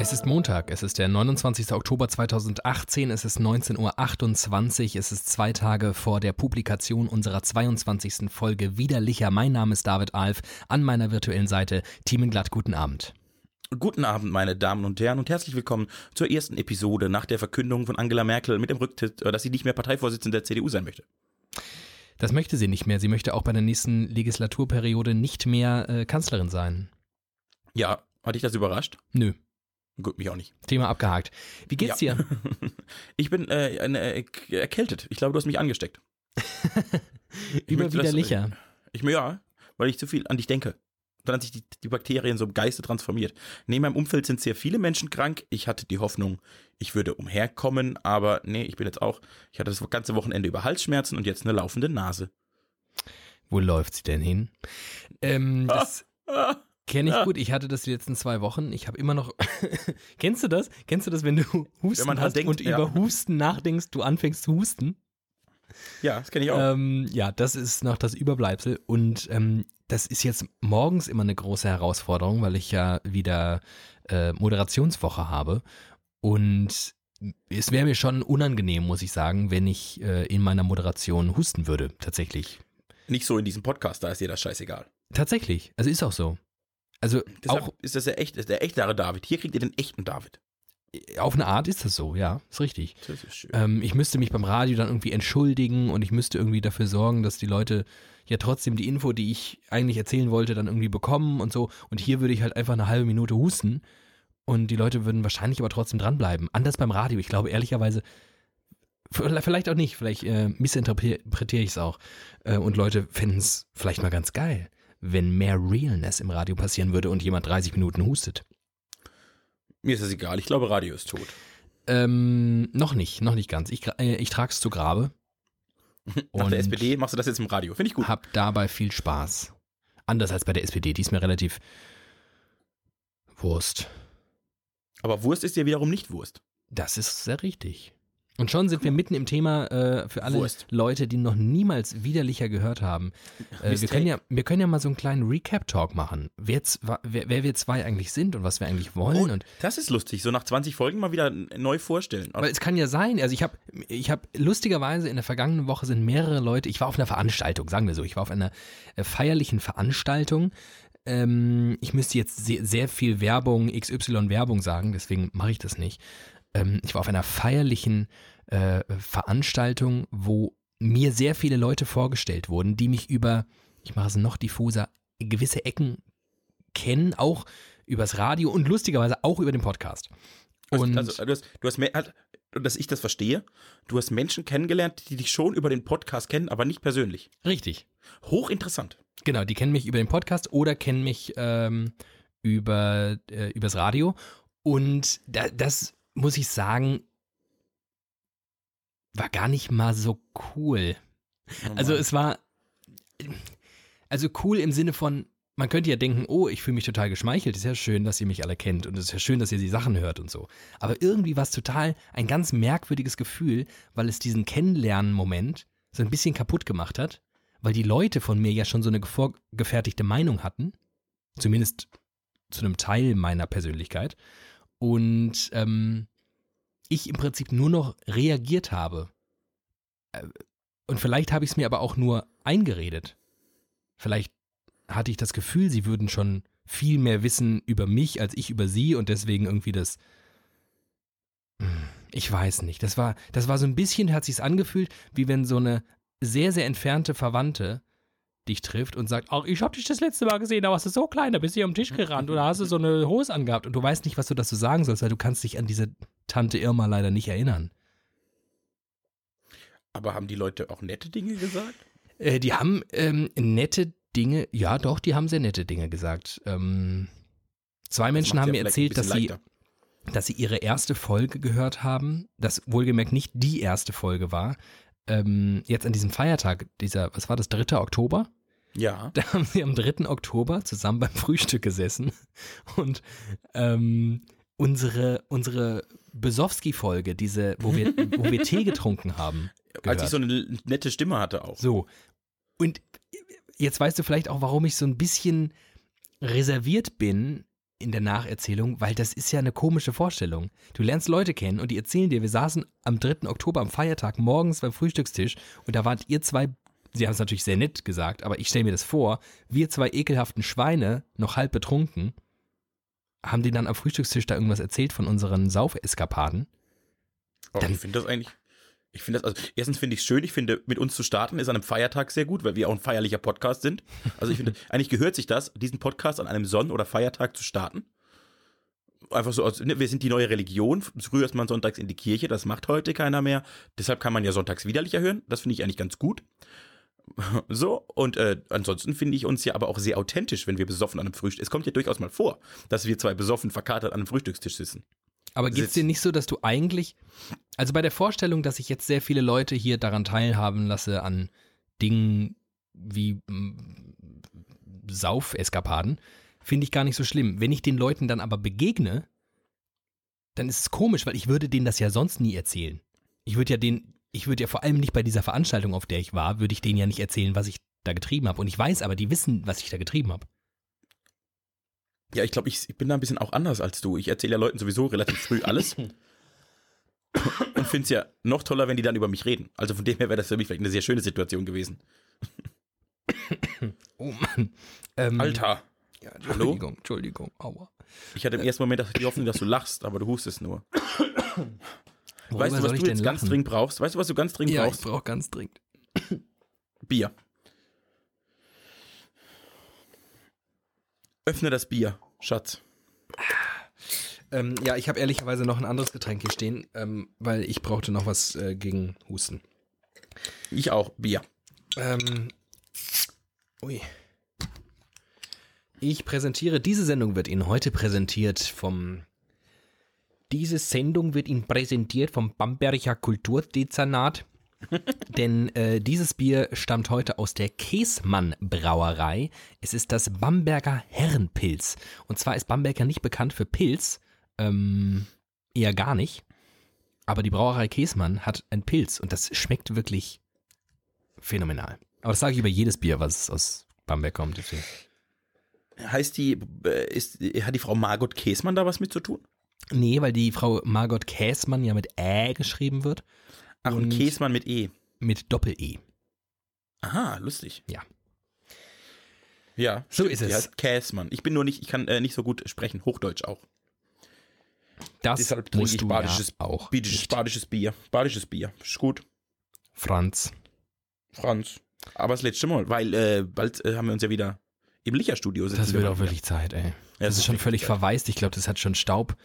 Es ist Montag, es ist der 29. Oktober 2018, es ist 19.28 Uhr, es ist zwei Tage vor der Publikation unserer 22. Folge Widerlicher. Mein Name ist David Alf, an meiner virtuellen Seite Glatt, guten Abend. Guten Abend, meine Damen und Herren, und herzlich willkommen zur ersten Episode nach der Verkündung von Angela Merkel mit dem Rücktritt, dass sie nicht mehr Parteivorsitzende der CDU sein möchte. Das möchte sie nicht mehr. Sie möchte auch bei der nächsten Legislaturperiode nicht mehr äh, Kanzlerin sein. Ja, hat dich das überrascht? Nö. Gut, mich auch nicht. Thema abgehakt. Wie geht's ja. dir? ich bin äh, äh, erkältet. Ich glaube, du hast mich angesteckt. Überwiderlicher. Ich, ja, weil ich zu viel an dich denke. Dann hat sich die, die Bakterien so im Geiste transformiert. Neben meinem Umfeld sind sehr viele Menschen krank. Ich hatte die Hoffnung, ich würde umherkommen, aber nee, ich bin jetzt auch, ich hatte das ganze Wochenende über Halsschmerzen und jetzt eine laufende Nase. Wo läuft sie denn hin? Ähm, das kenne ich gut. Ich hatte das die letzten zwei Wochen. Ich habe immer noch. Kennst du das? Kennst du das, wenn du Husten wenn hast denkt, und ja. über Husten nachdenkst, du anfängst zu husten? Ja, das kenne ich auch. Ähm, ja, das ist noch das Überbleibsel. Und ähm, das ist jetzt morgens immer eine große Herausforderung, weil ich ja wieder äh, Moderationswoche habe. Und es wäre mir schon unangenehm, muss ich sagen, wenn ich äh, in meiner Moderation husten würde, tatsächlich. Nicht so in diesem Podcast, da ist dir das scheißegal. Tatsächlich, also ist auch so. Also Deshalb auch ist das der echt, der echte David. Hier kriegt ihr den echten David. Auf eine Art ist das so, ja, ist richtig. Das ist schön. Ähm, ich müsste mich beim Radio dann irgendwie entschuldigen und ich müsste irgendwie dafür sorgen, dass die Leute ja trotzdem die Info, die ich eigentlich erzählen wollte, dann irgendwie bekommen und so. Und hier würde ich halt einfach eine halbe Minute husten und die Leute würden wahrscheinlich aber trotzdem dranbleiben. Anders beim Radio. Ich glaube ehrlicherweise, vielleicht auch nicht, vielleicht äh, missinterpretiere ich es auch. Äh, und Leute finden es vielleicht mal ganz geil, wenn mehr Realness im Radio passieren würde und jemand 30 Minuten hustet. Mir ist das egal. Ich glaube, Radio ist tot. Ähm, noch nicht, noch nicht ganz. Ich, äh, ich trage es zu Grabe. Nach der SPD machst du das jetzt im Radio. Finde ich gut. Hab dabei viel Spaß. Anders als bei der SPD. Die ist mir relativ Wurst. Aber Wurst ist ja wiederum nicht Wurst. Das ist sehr richtig. Und schon sind wir mitten im Thema äh, für alle Wurst. Leute, die noch niemals widerlicher gehört haben. Äh, wir, können ja, wir können ja mal so einen kleinen Recap-Talk machen, wer, wer, wer wir zwei eigentlich sind und was wir eigentlich wollen. Oh, und das ist lustig, so nach 20 Folgen mal wieder neu vorstellen. Weil es kann ja sein, also ich habe ich hab lustigerweise in der vergangenen Woche sind mehrere Leute, ich war auf einer Veranstaltung, sagen wir so, ich war auf einer äh, feierlichen Veranstaltung, ähm, ich müsste jetzt sehr, sehr viel Werbung, XY Werbung sagen, deswegen mache ich das nicht ähm, ich war auf einer feierlichen äh, Veranstaltung, wo mir sehr viele Leute vorgestellt wurden, die mich über, ich mache es noch diffuser, gewisse Ecken kennen, auch übers Radio und lustigerweise auch über den Podcast. Und also, du hast, du hast mehr, halt, dass ich das verstehe, du hast Menschen kennengelernt, die dich schon über den Podcast kennen, aber nicht persönlich. Richtig. Hochinteressant. Genau, die kennen mich über den Podcast oder kennen mich ähm, über äh, übers Radio. Und da, das muss ich sagen, war gar nicht mal so cool. Oh also es war, also cool im Sinne von, man könnte ja denken, oh, ich fühle mich total geschmeichelt, ist ja schön, dass ihr mich alle kennt und es ist ja schön, dass ihr die Sachen hört und so. Aber irgendwie war es total ein ganz merkwürdiges Gefühl, weil es diesen Kennenlernen-Moment so ein bisschen kaputt gemacht hat, weil die Leute von mir ja schon so eine vorgefertigte Meinung hatten, zumindest zu einem Teil meiner Persönlichkeit und ähm, ich im Prinzip nur noch reagiert habe. Äh, und vielleicht habe ich es mir aber auch nur eingeredet. Vielleicht hatte ich das Gefühl, sie würden schon viel mehr wissen über mich als ich über sie und deswegen irgendwie das. Hm, ich weiß nicht. Das war, das war so ein bisschen, hat sich's angefühlt, wie wenn so eine sehr, sehr entfernte Verwandte dich trifft und sagt, ach, ich hab dich das letzte Mal gesehen, da warst du so klein, da bist du hier am Tisch gerannt oder hast du so eine Hose angehabt und du weißt nicht, was du dazu sagen sollst, weil du kannst dich an diese Tante Irma leider nicht erinnern. Aber haben die Leute auch nette Dinge gesagt? Äh, die haben ähm, nette Dinge, ja doch, die haben sehr nette Dinge gesagt. Ähm, zwei Menschen haben mir erzählt, dass sie, dass sie ihre erste Folge gehört haben, das wohlgemerkt nicht die erste Folge war. Ähm, jetzt an diesem Feiertag, dieser, was war das, 3. Oktober? Ja. Da haben sie am 3. Oktober zusammen beim Frühstück gesessen und ähm, unsere, unsere Besowski-Folge, diese, wo wir, wo wir Tee getrunken haben. Als gehört. ich so eine nette Stimme hatte auch. So. Und jetzt weißt du vielleicht auch, warum ich so ein bisschen reserviert bin in der Nacherzählung, weil das ist ja eine komische Vorstellung. Du lernst Leute kennen und die erzählen dir, wir saßen am 3. Oktober am Feiertag morgens beim Frühstückstisch und da wart ihr zwei, sie haben es natürlich sehr nett gesagt, aber ich stelle mir das vor, wir zwei ekelhaften Schweine, noch halb betrunken, haben die dann am Frühstückstisch da irgendwas erzählt von unseren Saufeskapaden. Dann- ich finde das eigentlich. Ich finde das, also erstens finde ich es schön, ich finde, mit uns zu starten ist an einem Feiertag sehr gut, weil wir auch ein feierlicher Podcast sind. Also ich finde, eigentlich gehört sich das, diesen Podcast an einem Sonn- oder Feiertag zu starten. Einfach so, ne, wir sind die neue Religion. Früher ist man sonntags in die Kirche, das macht heute keiner mehr. Deshalb kann man ja sonntags widerlicher hören. Das finde ich eigentlich ganz gut. So, und äh, ansonsten finde ich uns ja aber auch sehr authentisch, wenn wir besoffen an einem Frühstück. Es kommt ja durchaus mal vor, dass wir zwei besoffen verkatert an einem Frühstückstisch sitzen. Aber geht es dir nicht so, dass du eigentlich, also bei der Vorstellung, dass ich jetzt sehr viele Leute hier daran teilhaben lasse an Dingen wie mm, Saufeskapaden, finde ich gar nicht so schlimm. Wenn ich den Leuten dann aber begegne, dann ist es komisch, weil ich würde denen das ja sonst nie erzählen. Ich würde ja den, ich würde ja vor allem nicht bei dieser Veranstaltung, auf der ich war, würde ich denen ja nicht erzählen, was ich da getrieben habe. Und ich weiß aber, die wissen, was ich da getrieben habe. Ja, ich glaube, ich, ich bin da ein bisschen auch anders als du. Ich erzähle ja Leuten sowieso relativ früh alles. und finde es ja noch toller, wenn die dann über mich reden. Also von dem her wäre das für mich vielleicht eine sehr schöne Situation gewesen. Oh Mann. Ähm, Alter, Ja, Hallo? Entschuldigung, Entschuldigung, aua. ich hatte im ersten Moment die Hoffnung, dass du lachst, aber du hustest nur. Worüber weißt du, was ich du jetzt ganz lachen? dringend brauchst? Weißt du, was du ganz dringend Ja, ich brauchst? brauche ganz dringend. Bier. Öffne das Bier, Schatz. Ähm, ja, ich habe ehrlicherweise noch ein anderes Getränk hier stehen, ähm, weil ich brauchte noch was äh, gegen Husten. Ich auch, Bier. Ähm, ui. Ich präsentiere, diese Sendung wird Ihnen heute präsentiert vom. Diese Sendung wird Ihnen präsentiert vom Bamberger Kulturdezernat. Denn äh, dieses Bier stammt heute aus der Käsmann Brauerei. Es ist das Bamberger Herrenpilz. Und zwar ist Bamberger nicht bekannt für Pilz, ähm, eher gar nicht. Aber die Brauerei Käsmann hat ein Pilz und das schmeckt wirklich phänomenal. Aber das sage ich über jedes Bier, was aus Bamberg kommt. Deswegen. Heißt die, äh, ist, hat die Frau Margot Käsmann da was mit zu tun? Nee, weil die Frau Margot Käsmann ja mit Ä geschrieben wird. Ach, und Und- Käsmann mit E. Mit Doppel-E. Aha, lustig. Ja. Ja, So stimmt, ist die es. heißt Käsmann. Ich bin nur nicht, ich kann äh, nicht so gut sprechen, Hochdeutsch auch. Das Deshalb trinke musst ich du badisches, ja auch. badisches, badisches Bier. Badisches Bier. Ist gut. Franz. Franz. Aber das letzte Mal, weil äh, bald äh, haben wir uns ja wieder im Licherstudio sitzen. Das wir wird auch wirklich Zeit, ey. Ja, Das ist schon wirklich völlig Zeit. verwaist. Ich glaube, das hat schon Staub.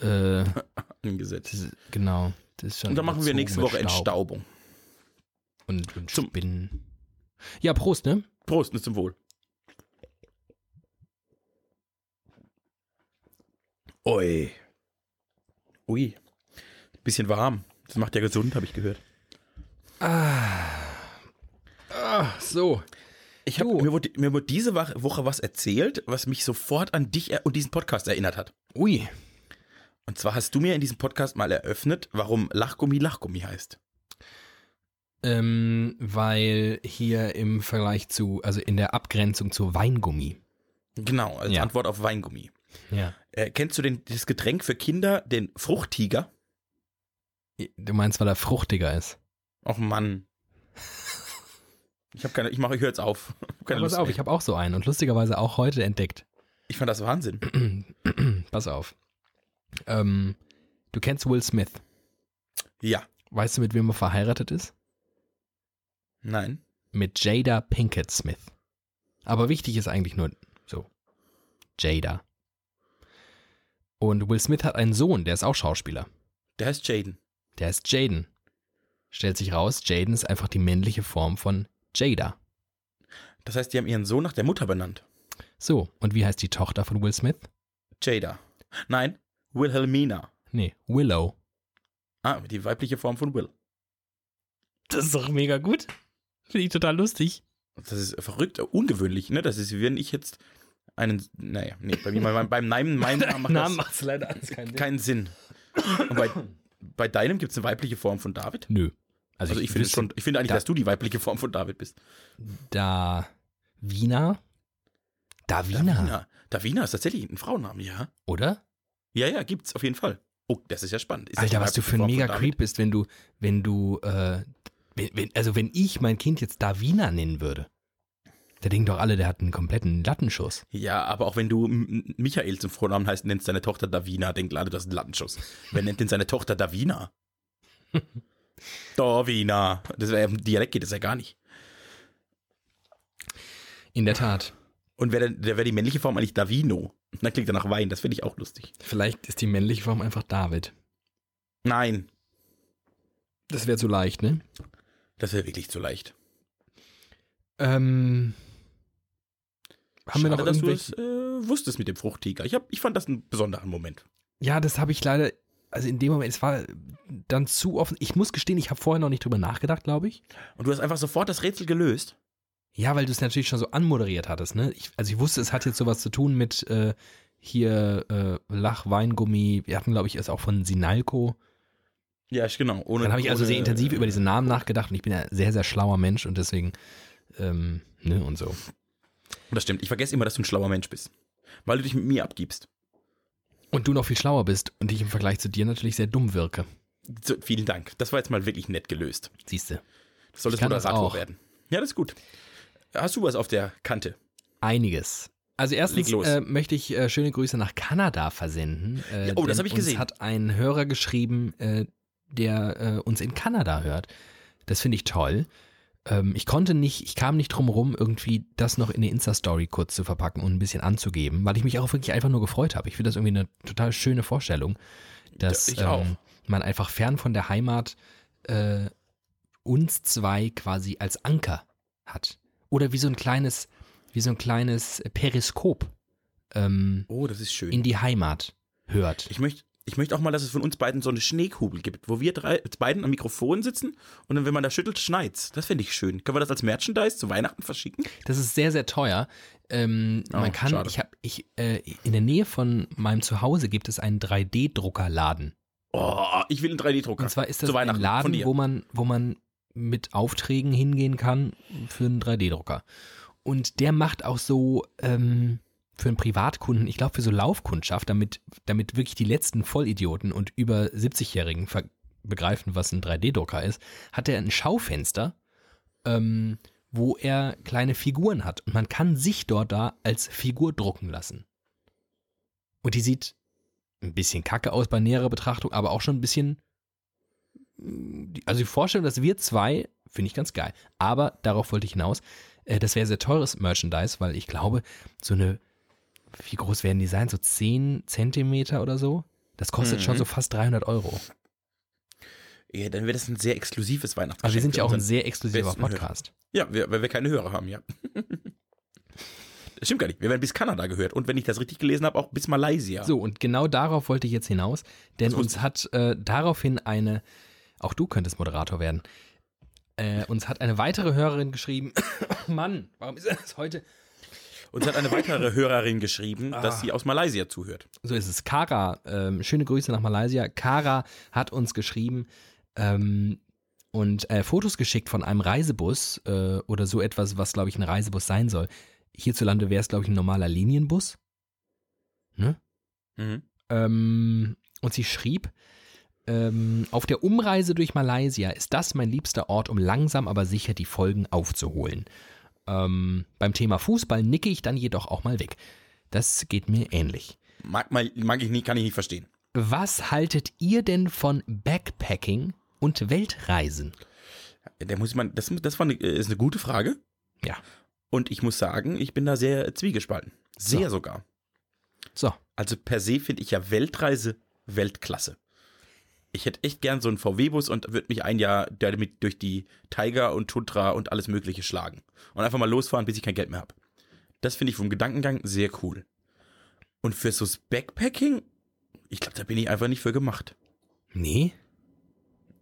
Äh, angesetzt. das genau. Das ist schon Und dann machen wir nächste Woche Staub Entstaubung. Und, und Zum- Spinnen. Ja, Prost, ne? Prost, und zum Wohl. Ui. Ui. Bisschen warm. Das macht ja gesund, habe ich gehört. Ah, so. Ich hab, Du. mir, wurde, mir wurde diese Woche was erzählt, was mich sofort an dich und diesen Podcast erinnert hat. Ui. Und zwar hast du mir in diesem Podcast mal eröffnet, warum Lachgummi Lachgummi heißt. Ähm, weil hier im Vergleich zu, also in der Abgrenzung zu Weingummi. Genau, als Ja. Antwort auf Weingummi. Ja. Äh, kennst du denn das Getränk für Kinder, den Fruchttiger? Du meinst, weil er fruchtiger ist. Och Mann. Ich habe keine, ich mache, ich höre jetzt auf. Ich keine Ja, pass auf, mehr. ich habe auch so einen und lustigerweise auch heute entdeckt. ich fand das Wahnsinn. pass auf. Ähm, du kennst Will Smith. Ja. Weißt du, mit wem er verheiratet ist? Nein. Mit Jada Pinkett Smith. Aber wichtig ist eigentlich nur so. Jada. Und Will Smith hat einen Sohn, der ist auch Schauspieler. Der heißt Jaden. Der ist Jaden. Stellt sich raus, Jaden ist einfach die männliche Form von Jada. Das heißt, die haben ihren Sohn nach der Mutter benannt. So, und wie heißt die Tochter von Will Smith? Jada. Nein, Wilhelmina. Nee, Willow. Ah, die weibliche Form von Will. Das ist doch mega gut. Finde ich total lustig. Das ist verrückt, ungewöhnlich, ne? Das ist, wie wenn ich jetzt einen, naja, nee, bei mir, beim, beim Namen, meinem Namen macht Namen das leider alles keinen Sinn. keinen Sinn. Und bei, bei deinem gibt es eine weibliche Form von David? Nö. Also ich finde wüsste- schon, ich finde eigentlich, da- dass du die weibliche Form von David bist. Da Wiener? Davina, Davina. Davina ist tatsächlich ein Frauenname, ja. oder? Ja, ja, gibt's auf jeden Fall. Oh, das ist ja spannend. Ist Alter, was du für ein mega? Creep bist, wenn du, wenn du, äh, wenn, wenn, also wenn ich mein Kind jetzt Davina nennen würde. Da denken doch alle, der hat einen kompletten Lattenschuss. Ja, aber auch wenn du Michael zum Vornamen heißt, nennst deine Tochter Davina, denken alle, du hast einen Lattenschuss. Wer nennt denn seine Tochter Davina? Davina. Das wäre im Dialekt geht das ja gar nicht. In der Tat. Und wäre die männliche Form eigentlich Davino. Und dann klingt er nach Wein, das finde ich auch lustig. Vielleicht ist die männliche Form einfach David. Nein, Das wäre zu leicht, ne? das wäre wirklich zu leicht. Ähm, haben wir noch Schade, dass du es äh, wusstest mit dem Fruchttiger. Ich, hab, ich fand das einen besonderen Moment. Ja, das habe ich leider, also in dem Moment, es war dann zu offen. Ich muss gestehen, ich habe vorher noch nicht drüber nachgedacht, glaube ich. Und du hast einfach sofort das Rätsel gelöst. Ja, weil du es natürlich schon so anmoderiert hattest, ne? Ich, also ich wusste, es hat jetzt sowas zu tun mit äh, hier äh, Lach-Weingummi. Wir hatten, glaube ich, es auch von Sinalco. Ja, genau. Ohne, Dann habe ich also ohne- sehr intensiv über diese Namen nachgedacht und ich bin ja sehr, sehr schlauer Mensch und deswegen, ähm, ne, und so. Das stimmt. Ich vergesse immer, dass du ein schlauer Mensch bist. Weil du dich mit mir abgibst. Und du noch viel schlauer bist und ich im Vergleich zu dir natürlich sehr dumm wirke. So, vielen Dank. Das war jetzt mal wirklich nett gelöst. Siehst du. Das soll das Moderator werden. Ja, das ist gut. Hast du was auf der Kante? Einiges. Also erstens äh, möchte ich äh, schöne Grüße nach Kanada versenden. Äh, oh, das denn hab ich uns gesehen. hat ein Hörer geschrieben, äh, der äh, uns in Kanada hört. Das finde ich toll. Ähm, ich konnte nicht, ich kam nicht drum rum, irgendwie das noch in eine Insta-Story kurz zu verpacken und ein bisschen anzugeben, weil ich mich auch wirklich einfach nur gefreut habe. Ich finde das irgendwie eine total schöne Vorstellung, dass Ja, ähm, man einfach fern von der Heimat äh, uns zwei quasi als Anker hat. Oder wie so ein kleines, wie so ein kleines Periskop ähm, Oh, das ist schön. in die Heimat hört. ich möchte ich möchte auch mal, dass es von uns beiden so eine Schneekugel gibt, wo wir drei beiden am Mikrofon sitzen und dann, wenn man da schüttelt, schneit's. Das finde ich schön. Können wir das als Merchandise zu Weihnachten verschicken? Das ist sehr, sehr teuer. Ähm, Oh, man kann, schade. ich habe, ich, äh, in der Nähe von meinem Zuhause gibt es einen 3D-Druckerladen. Oh, ich will einen 3D-Drucker. Und zwar ist das ein Laden, wo man, wo man mit Aufträgen hingehen kann für einen 3D-Drucker. Und der macht auch so ähm, für einen Privatkunden, ich glaube für so Laufkundschaft, damit, damit wirklich die letzten Vollidioten und über 70-Jährigen ver- begreifen, was ein 3D-Drucker ist, hat er ein Schaufenster, ähm, wo er kleine Figuren hat. Und man kann sich dort da als Figur drucken lassen. Und die sieht ein bisschen kacke aus bei näherer Betrachtung, aber auch schon ein bisschen. Also die Vorstellung, dass wir zwei, finde ich ganz geil. Aber darauf wollte ich hinaus. äh, Das wäre sehr teures Merchandise, weil ich glaube, so eine, wie groß werden die sein? So 10 Zentimeter oder so? Das kostet Mhm. schon so fast 300 Euro. Ja, dann wäre das ein sehr exklusives Weihnachtsgeschenk. Also wir sind ja auch ein sehr exklusiver besten Hörer. Podcast. Ja, wir, weil wir keine Hörer haben, ja. Das stimmt gar nicht. Wir werden bis Kanada gehört. Und wenn ich das richtig gelesen habe, auch bis Malaysia. So, und genau darauf wollte ich jetzt hinaus, denn uns hat äh, daraufhin eine, auch du könntest Moderator werden, äh, uns hat eine weitere Hörerin geschrieben, Mann, warum ist das heute? Uns hat eine weitere Hörerin geschrieben, Ah. dass sie aus Malaysia zuhört. So ist es. Kara, ähm, schöne Grüße nach Malaysia. Kara hat uns geschrieben ähm, und äh, Fotos geschickt von einem Reisebus äh, oder so etwas, was, glaube ich, ein Reisebus sein soll. Hierzulande wäre es, glaube ich, ein normaler Linienbus. Ne? Mhm. Ähm, und sie schrieb, ähm, auf der Umreise durch Malaysia ist das mein liebster Ort, um langsam aber sicher die Folgen aufzuholen. Ähm, beim Thema Fußball nicke ich dann jedoch auch mal weg. Das geht mir ähnlich. Mag, mag ich nie, kann ich nicht verstehen. Was haltet ihr denn von Backpacking und Weltreisen? Da muss man, das, das war eine, ist eine gute Frage. Ja. Und ich muss sagen, ich bin da sehr zwiegespalten. Sehr So. sogar. So, Also per se finde ich ja Weltreise Weltklasse. Ich hätte echt gern so einen VW-Bus und würde mich ein Jahr damit durch die Tiger und Tundra und alles Mögliche schlagen. Und einfach mal losfahren, bis ich kein Geld mehr habe. Das finde ich vom Gedankengang sehr cool. Und für so Backpacking, ich glaube, da bin ich einfach nicht für gemacht.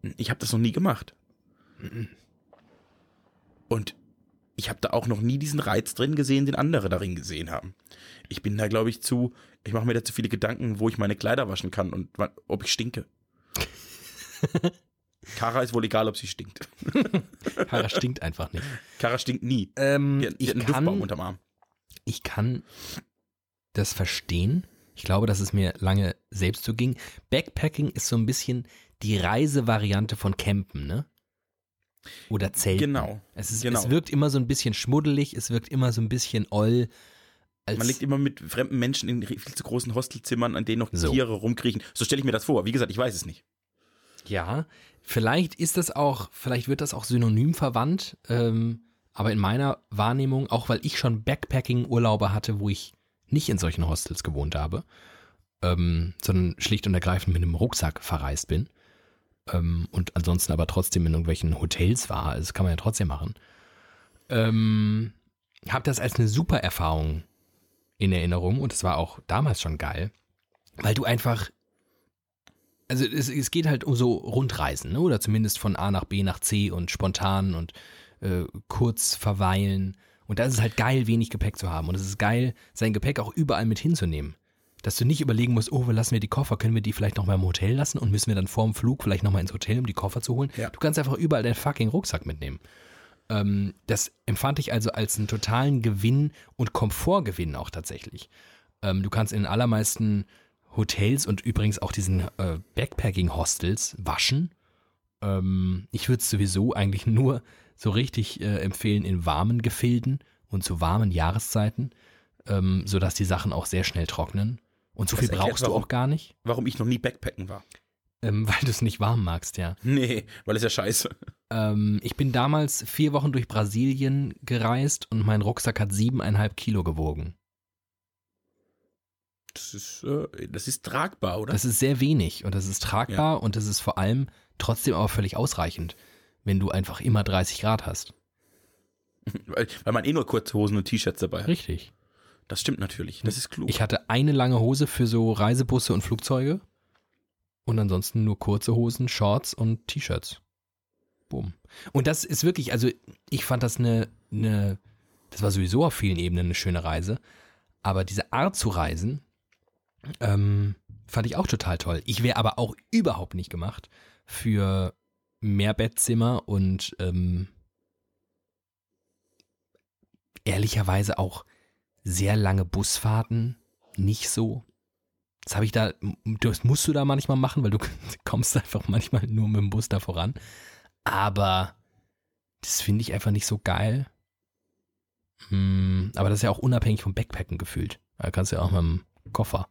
nee, Ich habe das noch nie gemacht. Und ich habe da auch noch nie diesen Reiz drin gesehen, den andere darin gesehen haben. Ich bin da, glaube ich, zu, ich mache mir da zu viele Gedanken, wo ich meine Kleider waschen kann und ob ich stinke. Kara ist wohl egal, ob sie stinkt. Kara stinkt einfach nicht. Kara stinkt nie. Ähm, Die, die ich, einen kann, unterm Arm. ich kann das verstehen. Ich glaube, dass es mir lange selbst so ging. Backpacking ist so ein bisschen die Reisevariante von Campen, ne? Oder Zelten. Genau. Es, ist, genau. es wirkt immer so ein bisschen schmuddelig, es wirkt immer so ein bisschen oll. Man liegt immer mit fremden Menschen in viel zu großen Hostelzimmern, an denen noch So. Tiere rumkriechen. So stelle ich mir das vor. Wie gesagt, ich weiß es nicht. Ja, vielleicht ist das auch, vielleicht wird das auch synonym verwandt, ähm, aber in meiner Wahrnehmung, auch weil ich schon Backpacking-Urlaube hatte, wo ich nicht in solchen Hostels gewohnt habe, ähm, sondern schlicht und ergreifend mit einem Rucksack verreist bin ähm, und ansonsten aber trotzdem in irgendwelchen Hotels war, also das kann man ja trotzdem machen, ähm, habe das als eine super Erfahrung in Erinnerung und es war auch damals schon geil, weil du einfach also es, es geht halt um so Rundreisen, ne? oder zumindest von A nach B nach C und spontan und äh, kurz verweilen. Und da ist es halt geil, wenig Gepäck zu haben. Und es ist geil, sein Gepäck auch überall mit hinzunehmen. Dass du nicht überlegen musst, oh, wo lassen wir die Koffer? Können wir die vielleicht noch mal im Hotel lassen? Und müssen wir dann vorm Flug vielleicht noch mal ins Hotel, um die Koffer zu holen? Ja. Du kannst einfach überall deinen fucking Rucksack mitnehmen. Ähm, das empfand ich also als einen totalen Gewinn und Komfortgewinn auch tatsächlich. Ähm, du kannst in den allermeisten Hotels und übrigens auch diesen äh, Backpacking-Hostels waschen. Ähm, ich würde es sowieso eigentlich nur so richtig äh, empfehlen in warmen Gefilden und zu warmen Jahreszeiten, ähm, sodass die Sachen auch sehr schnell trocknen. Und so Das viel erklärt, brauchst du warum- auch gar nicht, Warum ich noch nie Backpacken war. ähm, weil du es nicht warm magst, ja. Nee, weil es ja scheiße. Ähm, ich bin damals vier Wochen durch Brasilien gereist und mein Rucksack hat siebeneinhalb Kilo gewogen. Das ist, äh, das ist tragbar, oder? Das ist sehr wenig und das ist tragbar und das ist vor allem trotzdem aber völlig ausreichend, wenn du einfach immer 30 Grad hast. weil, weil man eh nur kurze Hosen und T-Shirts dabei hat. Richtig. Das stimmt natürlich. Das ist klug. Ich hatte eine lange Hose für so Reisebusse und Flugzeuge und ansonsten nur kurze Hosen, Shorts und T-Shirts. Boom. Und das ist wirklich, also ich fand das eine, eine, das war sowieso auf vielen Ebenen eine schöne Reise, aber diese Art zu reisen, ähm, fand ich auch total toll. Ich wäre aber auch überhaupt nicht gemacht für Mehrbettzimmer und ähm, ehrlicherweise auch sehr lange Busfahrten nicht so. Das habe ich da, das musst du da manchmal machen, weil du kommst einfach manchmal nur mit dem Bus da voran. Aber das finde ich einfach nicht so geil. Hm, aber das ist ja auch unabhängig vom Backpacken gefühlt. Da kannst du ja auch mit dem Koffer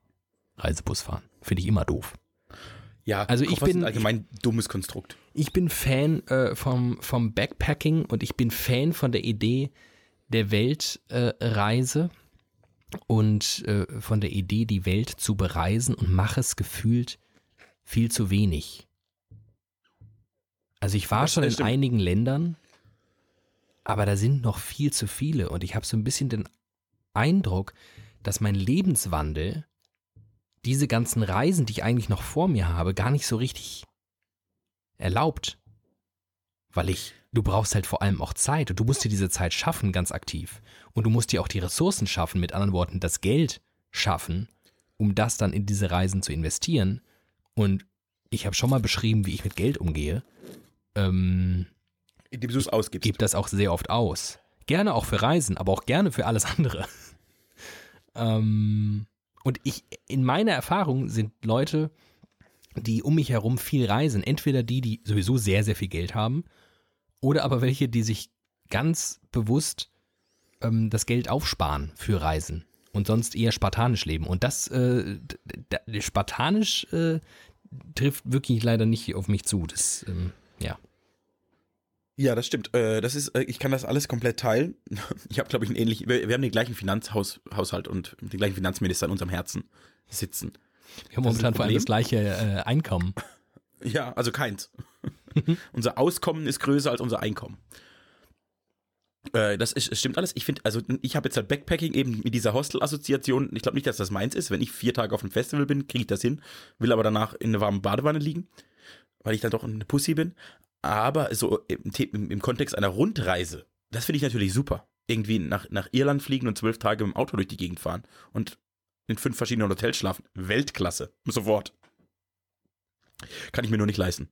Reisebus fahren. Finde ich immer doof. ja, also ich bin- allgemein dummes Konstrukt. Ich bin Fan äh, vom, vom Backpacking und ich bin Fan von der Idee der Weltreise äh, und äh, von der Idee, die Welt zu bereisen und mache es gefühlt viel zu wenig. Also ich war Das schon in einigen Ländern, aber da sind noch viel zu viele und ich habe so ein bisschen den Eindruck, dass mein Lebenswandel diese ganzen Reisen, die ich eigentlich noch vor mir habe, gar nicht so richtig erlaubt. Weil ich, du brauchst halt vor allem auch Zeit und du musst dir diese Zeit schaffen, ganz aktiv. Und du musst dir auch die Ressourcen schaffen, mit anderen Worten, das Geld schaffen, um das dann in diese Reisen zu investieren. Und ich habe schon mal beschrieben, wie ich mit Geld umgehe. Ähm, Indem du es ausgibst. gebe das auch sehr oft aus. Gerne auch für Reisen, aber auch gerne für alles andere. ähm, und ich, in meiner Erfahrung sind Leute, die um mich herum viel reisen, entweder die, die sowieso sehr, sehr viel Geld haben, oder aber welche, die sich ganz bewusst ähm, das Geld aufsparen für Reisen und sonst eher spartanisch leben. Und das äh, spartanisch äh, trifft wirklich leider nicht auf mich zu. Das, ähm, ja. Ja, das stimmt. Äh, das ist, äh, ich kann das alles komplett teilen. Ich habe, glaube ich, einen ähnlichen, wir, haben den gleichen Finanzhaushalt und den gleichen Finanzminister in unserem Herzen sitzen. Wir haben momentan vor allem das gleiche äh, Einkommen. Ja, also keins. unser Auskommen ist größer als unser Einkommen. Äh, das, ist, stimmt alles. Ich finde, also ich habe jetzt halt Backpacking eben mit dieser Hostel-Assoziation. Ich glaube nicht, dass das meins ist. Wenn ich vier Tage auf einem Festival bin, kriege ich das hin. Will aber danach in einer warmen Badewanne liegen, weil ich dann doch eine Pussy bin. Aber so im, im, im Kontext einer Rundreise Das finde ich natürlich super. Irgendwie nach, nach Irland fliegen und zwölf Tage im Auto durch die Gegend fahren und in fünf verschiedenen Hotels schlafen. Weltklasse. Sofort. Kann ich mir nur nicht leisten.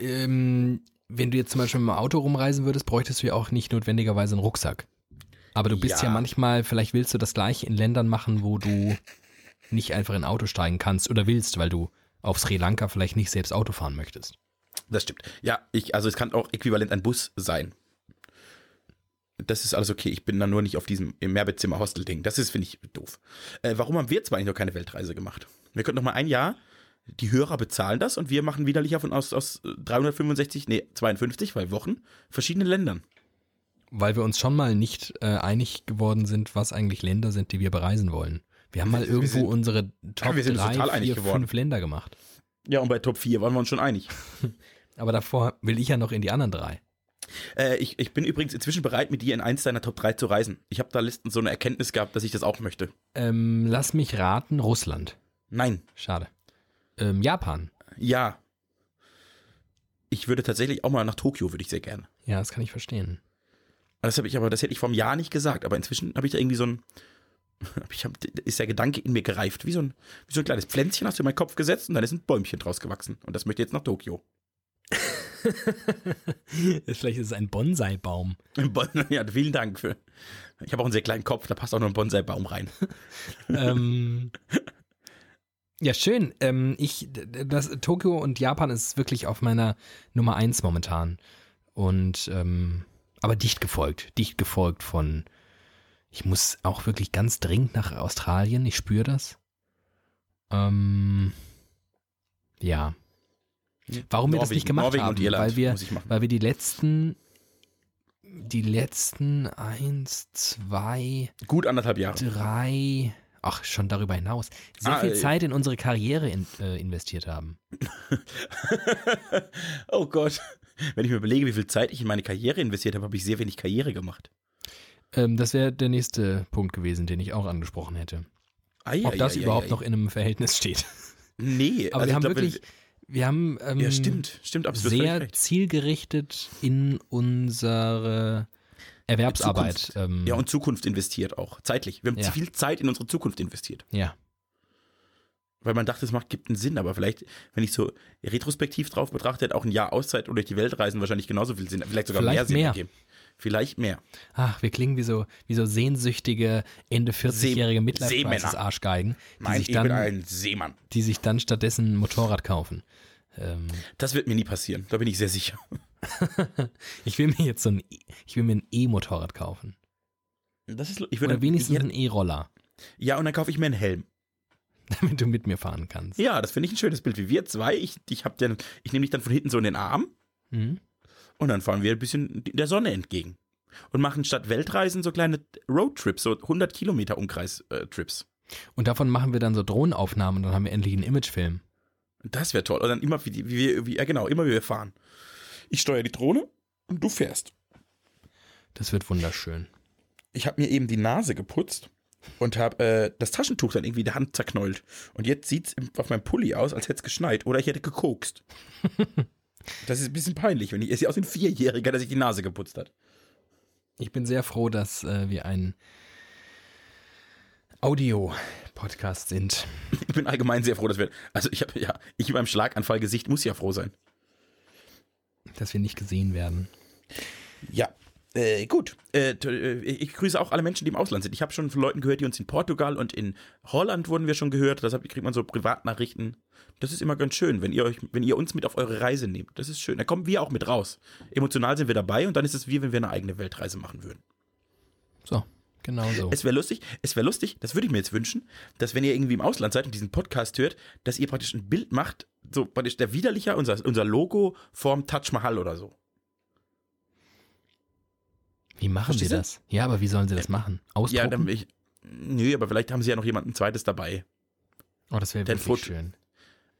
Ähm, wenn du jetzt zum Beispiel mit dem Auto rumreisen würdest, bräuchtest du ja auch nicht notwendigerweise einen Rucksack. Aber du bist ja, Ja. manchmal, vielleicht willst du das gleiche in Ländern machen, wo du nicht einfach in ein Auto steigen kannst oder willst, weil du auf Sri Lanka vielleicht nicht selbst Auto fahren möchtest. Das stimmt. Ja, ich, also es kann auch äquivalent ein Bus sein. Das ist alles okay. Ich bin dann nur nicht auf diesem im Mehrbettzimmer-Hostel-Ding. Das ist, finde ich, doof. Äh, warum haben wir zwar eigentlich noch keine Weltreise gemacht? Wir könnten noch mal ein Jahr, die Hörer bezahlen das und wir machen widerlicher von aus, aus äh, 365, nee, 52, weil Wochen, verschiedene Ländern. Weil wir uns schon mal nicht äh, einig geworden sind, was eigentlich Länder sind, die wir bereisen wollen. Wir haben mal Wir irgendwo sind- unsere Top wir sind drei, total einig vier, geworden. fünf Länder gemacht. Ja, und bei Top 4 waren wir uns schon einig. Aber davor will ich ja noch in die anderen drei. Äh, ich, ich bin übrigens inzwischen bereit, mit dir in eins deiner Top 3 zu reisen. Ich habe da letztens so eine Erkenntnis gehabt, dass ich das auch möchte. Ähm, lass mich raten, Russland. Nein, Schade. Ähm, Japan. ja. Ich würde tatsächlich auch mal nach Tokio, würde ich sehr gerne. Ja, das kann ich verstehen. Das habe ich aber, das hätte ich vor einem Jahr nicht gesagt, aber inzwischen habe ich da irgendwie so ein, ich hab, ist der Gedanke in mir gereift, wie so, ein, wie so ein kleines Pflänzchen hast du in meinen Kopf gesetzt und dann ist ein Bäumchen draus gewachsen. Und das möchte jetzt nach Tokio. Vielleicht ist es ein Bonsai-Baum. Ja, vielen Dank für. Ich habe auch einen sehr kleinen Kopf, da passt auch noch ein Bonsai-Baum rein. ähm, ja, schön. Ähm, ich, das, Tokio und Japan ist wirklich auf meiner Nummer eins momentan. Und, ähm, aber dicht gefolgt. Dicht gefolgt von, ich muss auch wirklich ganz dringend nach Australien. Ich spüre das. Ähm, ja. Warum wir das Norwegen- nicht gemacht Norwegen haben, Irland weil wir, muss ich machen. weil wir die letzten, die letzten eins, zwei, Gut anderthalb Jahre. drei, ach, schon darüber hinaus, sehr Ah, viel äh, Zeit in unsere Karriere in, äh, investiert haben. oh Gott. Wenn ich mir überlege, wie viel Zeit ich in meine Karriere investiert habe, habe ich sehr wenig Karriere gemacht. Ähm, das wäre der nächste Punkt gewesen, den ich auch angesprochen hätte. Ei, Ob ei, das ei, überhaupt noch in einem Verhältnis steht. Nee, Aber also wir haben glaub, wirklich, wir haben ähm, Ja, stimmt, stimmt, absolut. sehr zielgerichtet in unsere Erwerbsarbeit. Ähm, Ja, und Zukunft investiert auch. Zeitlich. Wir haben Ja. viel Zeit in unsere Zukunft investiert. ja. Weil man dachte, es macht, gibt einen Sinn, aber vielleicht, wenn ich so retrospektiv drauf betrachte, hätte auch ein Jahr Auszeit und durch die Welt reisen wahrscheinlich genauso viel Sinn, vielleicht sogar Vielleicht mehr Sinn mehr. ergeben. Vielleicht mehr. Ach, wir klingen wie so, wie so sehnsüchtige Ende 40-jährige See- Seemänner. Midlife-Crisis-Arschgeigen, die, Nein, sich ich bin dann, ein Seemann. die sich dann stattdessen ein Motorrad kaufen. Ähm, Das wird mir nie passieren, da bin ich sehr sicher. ich will mir jetzt so ein, E- ich will mir ein E-Motorrad kaufen. Das ist, ich würde, Oder wenigstens ja, einen E-Roller, ja, und dann kaufe ich mir einen Helm. damit du mit mir fahren kannst. Ja, das finde ich ein schönes Bild. Wie wir zwei, ich, ich, hab den, ich nehme dich dann von hinten so in den Arm Mhm. Und dann fahren wir ein bisschen der Sonne entgegen. Und machen statt Weltreisen so kleine Roadtrips, so 100 Kilometer Umkreis-Trips. Und davon machen wir dann so Drohnenaufnahmen und dann haben wir endlich einen Imagefilm. Das wäre toll. Und dann immer, wie, wie wir, wie, ja genau, immer wie wir fahren. Ich steuere die Drohne und du fährst. Das wird wunderschön. Ich habe mir eben die Nase geputzt und habe äh, das Taschentuch dann irgendwie in der Hand zerknäult. Und jetzt sieht es auf meinem Pulli aus, als hätte es geschneit oder ich hätte gekokst. das ist ein bisschen peinlich, wenn ich, es sieht aus wie ein Vierjähriger, der sich die Nase geputzt hat. Ich bin sehr froh, dass äh, wir ein Audio-Podcast sind. Ich bin allgemein sehr froh, dass wir, also ich habe, ja, ich meinem Schlaganfallgesicht muss ja froh sein. Dass wir nicht gesehen werden. Ja. Äh, gut. Äh, äh, ich grüße auch alle Menschen, die im Ausland sind. Ich habe schon von Leuten gehört, die uns in Portugal und in Holland wurden wir schon gehört. Deshalb kriegt man so Privatnachrichten. Das ist immer ganz schön, wenn ihr euch, wenn ihr uns mit auf eure Reise nehmt. Das ist schön. Da kommen wir auch mit raus. Emotional sind wir dabei und dann ist es wie wenn wir eine eigene Weltreise machen würden. So, genau so. Es wäre lustig, es wäre lustig, das würde ich mir jetzt wünschen, dass wenn ihr irgendwie im Ausland seid und diesen Podcast hört, dass ihr praktisch ein Bild macht, so praktisch der widerlicher, unser, unser Logo vorm Taj Mahal oder so. Wie machen sie Verstehst du? das? Ja, aber wie sollen sie das machen? Ausdrucken? Ja, dann ich, nö, aber vielleicht haben sie ja noch jemanden zweites dabei. oh, das wäre wirklich Foto- schön.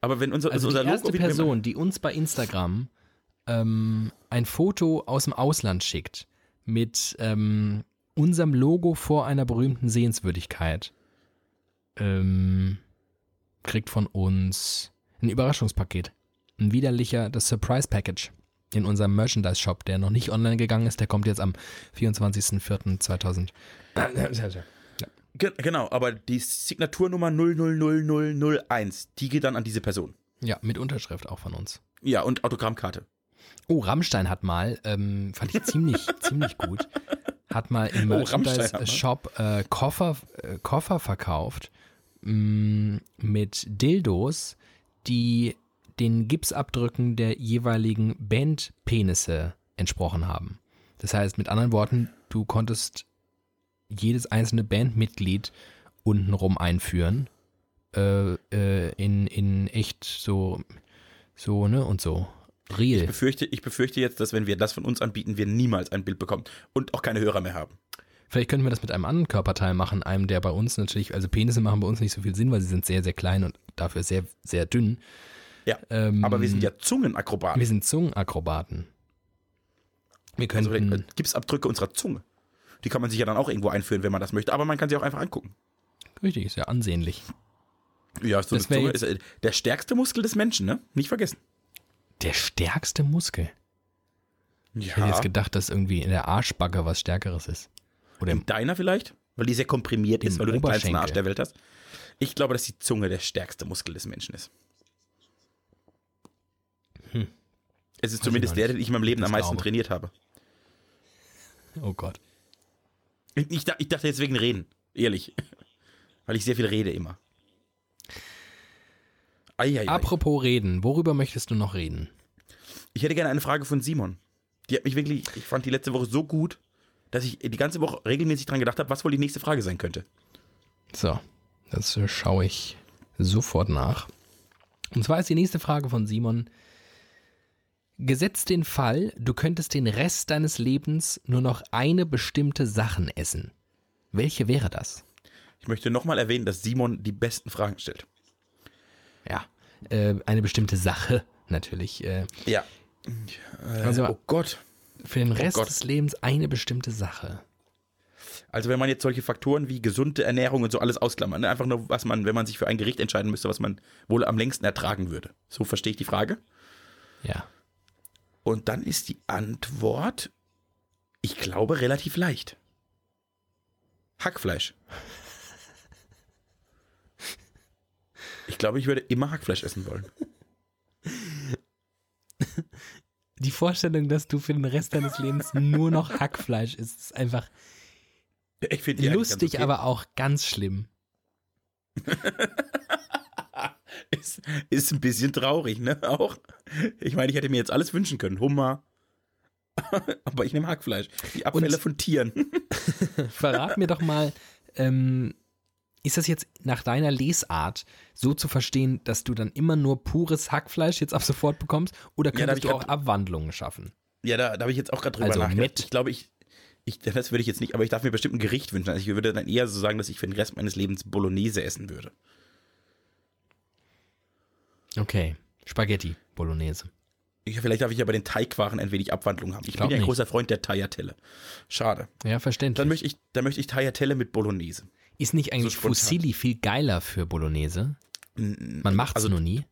Aber wenn unser, Also unser die erste Logo Person, die uns bei Instagram ähm, ein Foto aus dem Ausland schickt mit ähm, unserem Logo vor einer berühmten Sehenswürdigkeit, ähm, kriegt von uns ein Überraschungspaket. Ein widerlicher, das Surprise Package. In unserem Merchandise-Shop, der noch nicht online gegangen ist. Der kommt jetzt am 24.04.2000. Ge genau, aber die Signaturnummer 000001, die geht dann an diese Person. Ja, mit Unterschrift auch von uns. Ja, und Autogrammkarte. Oh, Rammstein hat mal, ähm, fand ich ziemlich, ziemlich gut, hat mal im Oh. Merchandise-Shop äh, Koffer, äh, Koffer verkauft mh, mit Dildos, die den Gipsabdrücken der jeweiligen Bandpenisse entsprochen haben. Das heißt, mit anderen Worten, du konntest jedes einzelne Bandmitglied untenrum einführen. Äh, äh, in, in echt so, so, ne, und so. Ich Real. befürchte, ich befürchte jetzt, dass wenn wir das von uns anbieten, wir niemals ein Bild bekommen und auch keine Hörer mehr haben. Vielleicht könnten wir das mit einem anderen Körperteil machen, einem, der bei uns natürlich, also Penisse machen bei uns nicht so viel Sinn, weil sie sind sehr, sehr klein und dafür sehr, sehr dünn. Ja, Ähm, aber wir sind ja Zungenakrobaten. Wir sind Zungenakrobaten. Wir Also könnten, äh, Gipsabdrücke unserer Zunge. Die kann man sich ja dann auch irgendwo einführen, wenn man das möchte, aber man kann sie auch einfach angucken. richtig, ist ja ansehnlich. Ja, so eine Das Zunge ist äh, der stärkste Muskel des Menschen, ne? Nicht vergessen. Der stärkste Muskel. Ich hätte Ja. jetzt gedacht, dass irgendwie in der Arschbacke was Stärkeres ist. Oder im, In deiner vielleicht? Weil die sehr komprimiert ist, weil du den kleinsten. Arsch der Welt hast. Ich glaube, dass die Zunge der stärkste Muskel des Menschen ist. Es ist zumindest der, den ich in meinem Leben am meisten glaube. trainiert habe. oh Gott. Ich, ich, ich dachte jetzt wegen Reden, ehrlich. Weil ich sehr viel rede immer. Eieiei. Apropos reden, worüber möchtest du noch reden? Ich hätte gerne eine Frage von Simon. Die hat mich wirklich, ich fand die letzte Woche so gut, dass ich die ganze Woche regelmäßig dran gedacht habe, was wohl die nächste Frage sein könnte. So, das schaue ich sofort nach. Und zwar ist die nächste Frage von Simon. Gesetzt den Fall, du könntest den Rest deines Lebens nur noch eine bestimmte Sachen essen. Welche wäre das? Ich möchte nochmal erwähnen, dass Simon die besten Fragen stellt. Ja, äh, eine bestimmte Sache natürlich. Äh, Ja. also Oh Gott. für den Rest Gott. des Lebens eine bestimmte Sache. Also wenn man jetzt solche Faktoren wie gesunde Ernährung und so alles ausklammert, ne? einfach nur, was man, wenn man sich für ein Gericht entscheiden müsste, was man wohl am längsten ertragen würde. So verstehe ich die Frage. Ja. Und dann ist die Antwort, ich glaube, relativ leicht. Hackfleisch. Ich glaube, ich würde immer Hackfleisch essen wollen. Die Vorstellung, dass du für den Rest deines Lebens nur noch Hackfleisch isst, ist einfach lustig, okay. aber auch ganz schlimm. Ist, ist ein bisschen traurig, ne? Auch. Ich meine, ich hätte mir jetzt alles wünschen können. Hummer. aber ich nehme Hackfleisch. Die Abfälle Und- von Tieren. Verrat mir doch mal, ähm, ist das jetzt nach deiner Lesart so zu verstehen, dass du dann immer nur pures Hackfleisch jetzt ab sofort bekommst? Oder Ja, könntest ich du auch Abwandlungen schaffen? Ja, da, da habe ich jetzt auch gerade drüber Also nachgedacht. mit- Ich glaube, ich, ich, das würde ich jetzt nicht, aber ich darf mir bestimmt ein Gericht wünschen. Also ich würde dann eher so sagen, dass ich für den Rest meines Lebens Bolognese essen würde. Okay. Spaghetti, Bolognese. Ich, vielleicht darf ich aber den Teigwaren ein wenig Abwandlung haben. Ich bin ja ein nicht. großer Freund der Tagliatelle. Schade. Ja, verständlich. Dann möchte ich, dann möchte ich Tagliatelle mit Bolognese. ist nicht eigentlich spontan. Fusilli viel geiler für Bolognese? Man macht es Also- nur nie.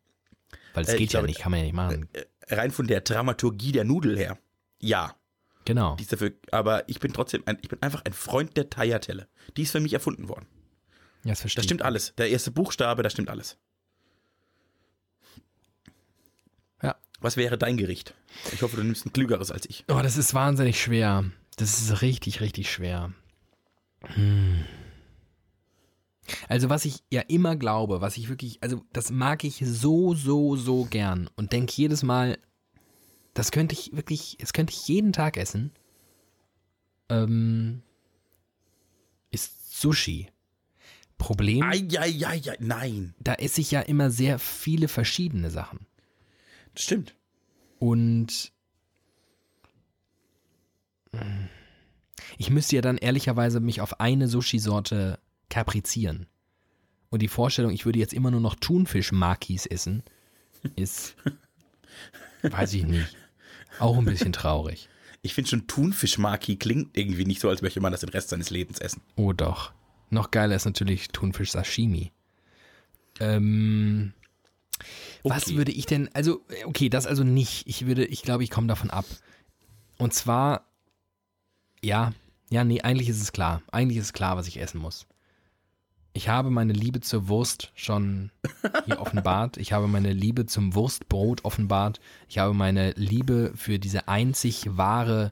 Weil es Äh, geht ja glaube- nicht, kann man ja nicht machen. Rein von der Dramaturgie der Nudel her. Ja. Genau. Die ist dafür, aber ich bin trotzdem ein, ich bin einfach ein Freund der Tagliatelle. Die ist für mich erfunden worden. Ja, das verstehe Das stimmt alles. Der erste Buchstabe, das stimmt alles. Was wäre dein Gericht? Ich hoffe, du nimmst ein klügeres als ich. Oh, das ist wahnsinnig schwer. Das ist richtig, richtig schwer. Hm. Also was ich ja immer glaube, was ich wirklich, also das mag ich so, so, so gern und denke jedes Mal, das könnte ich wirklich, das könnte ich jeden Tag essen, ähm, ist Sushi. Problem, Eieiei, nein. da esse ich ja immer sehr viele verschiedene Sachen. Stimmt. Und ich müsste ja dann ehrlicherweise mich auf eine Sushi-Sorte kaprizieren. Und die Vorstellung, ich würde jetzt immer nur noch Thunfisch-Makis essen, ist, weiß ich nicht, auch ein bisschen traurig. Ich finde schon Thunfischmaki klingt irgendwie nicht so, als möchte man das den Rest seines Lebens essen. Oh doch. Noch geiler ist natürlich Thunfisch-Sashimi. Ähm, Was würde ich denn, also, okay, das also nicht. Ich würde, ich glaube, ich komme davon ab. Und zwar, ja, ja, nee, eigentlich ist es klar. Eigentlich ist es klar, was ich essen muss. Ich habe meine Liebe zur Wurst schon hier offenbart. Ich habe meine Liebe zum Wurstbrot offenbart. Ich habe meine Liebe für diese einzig wahre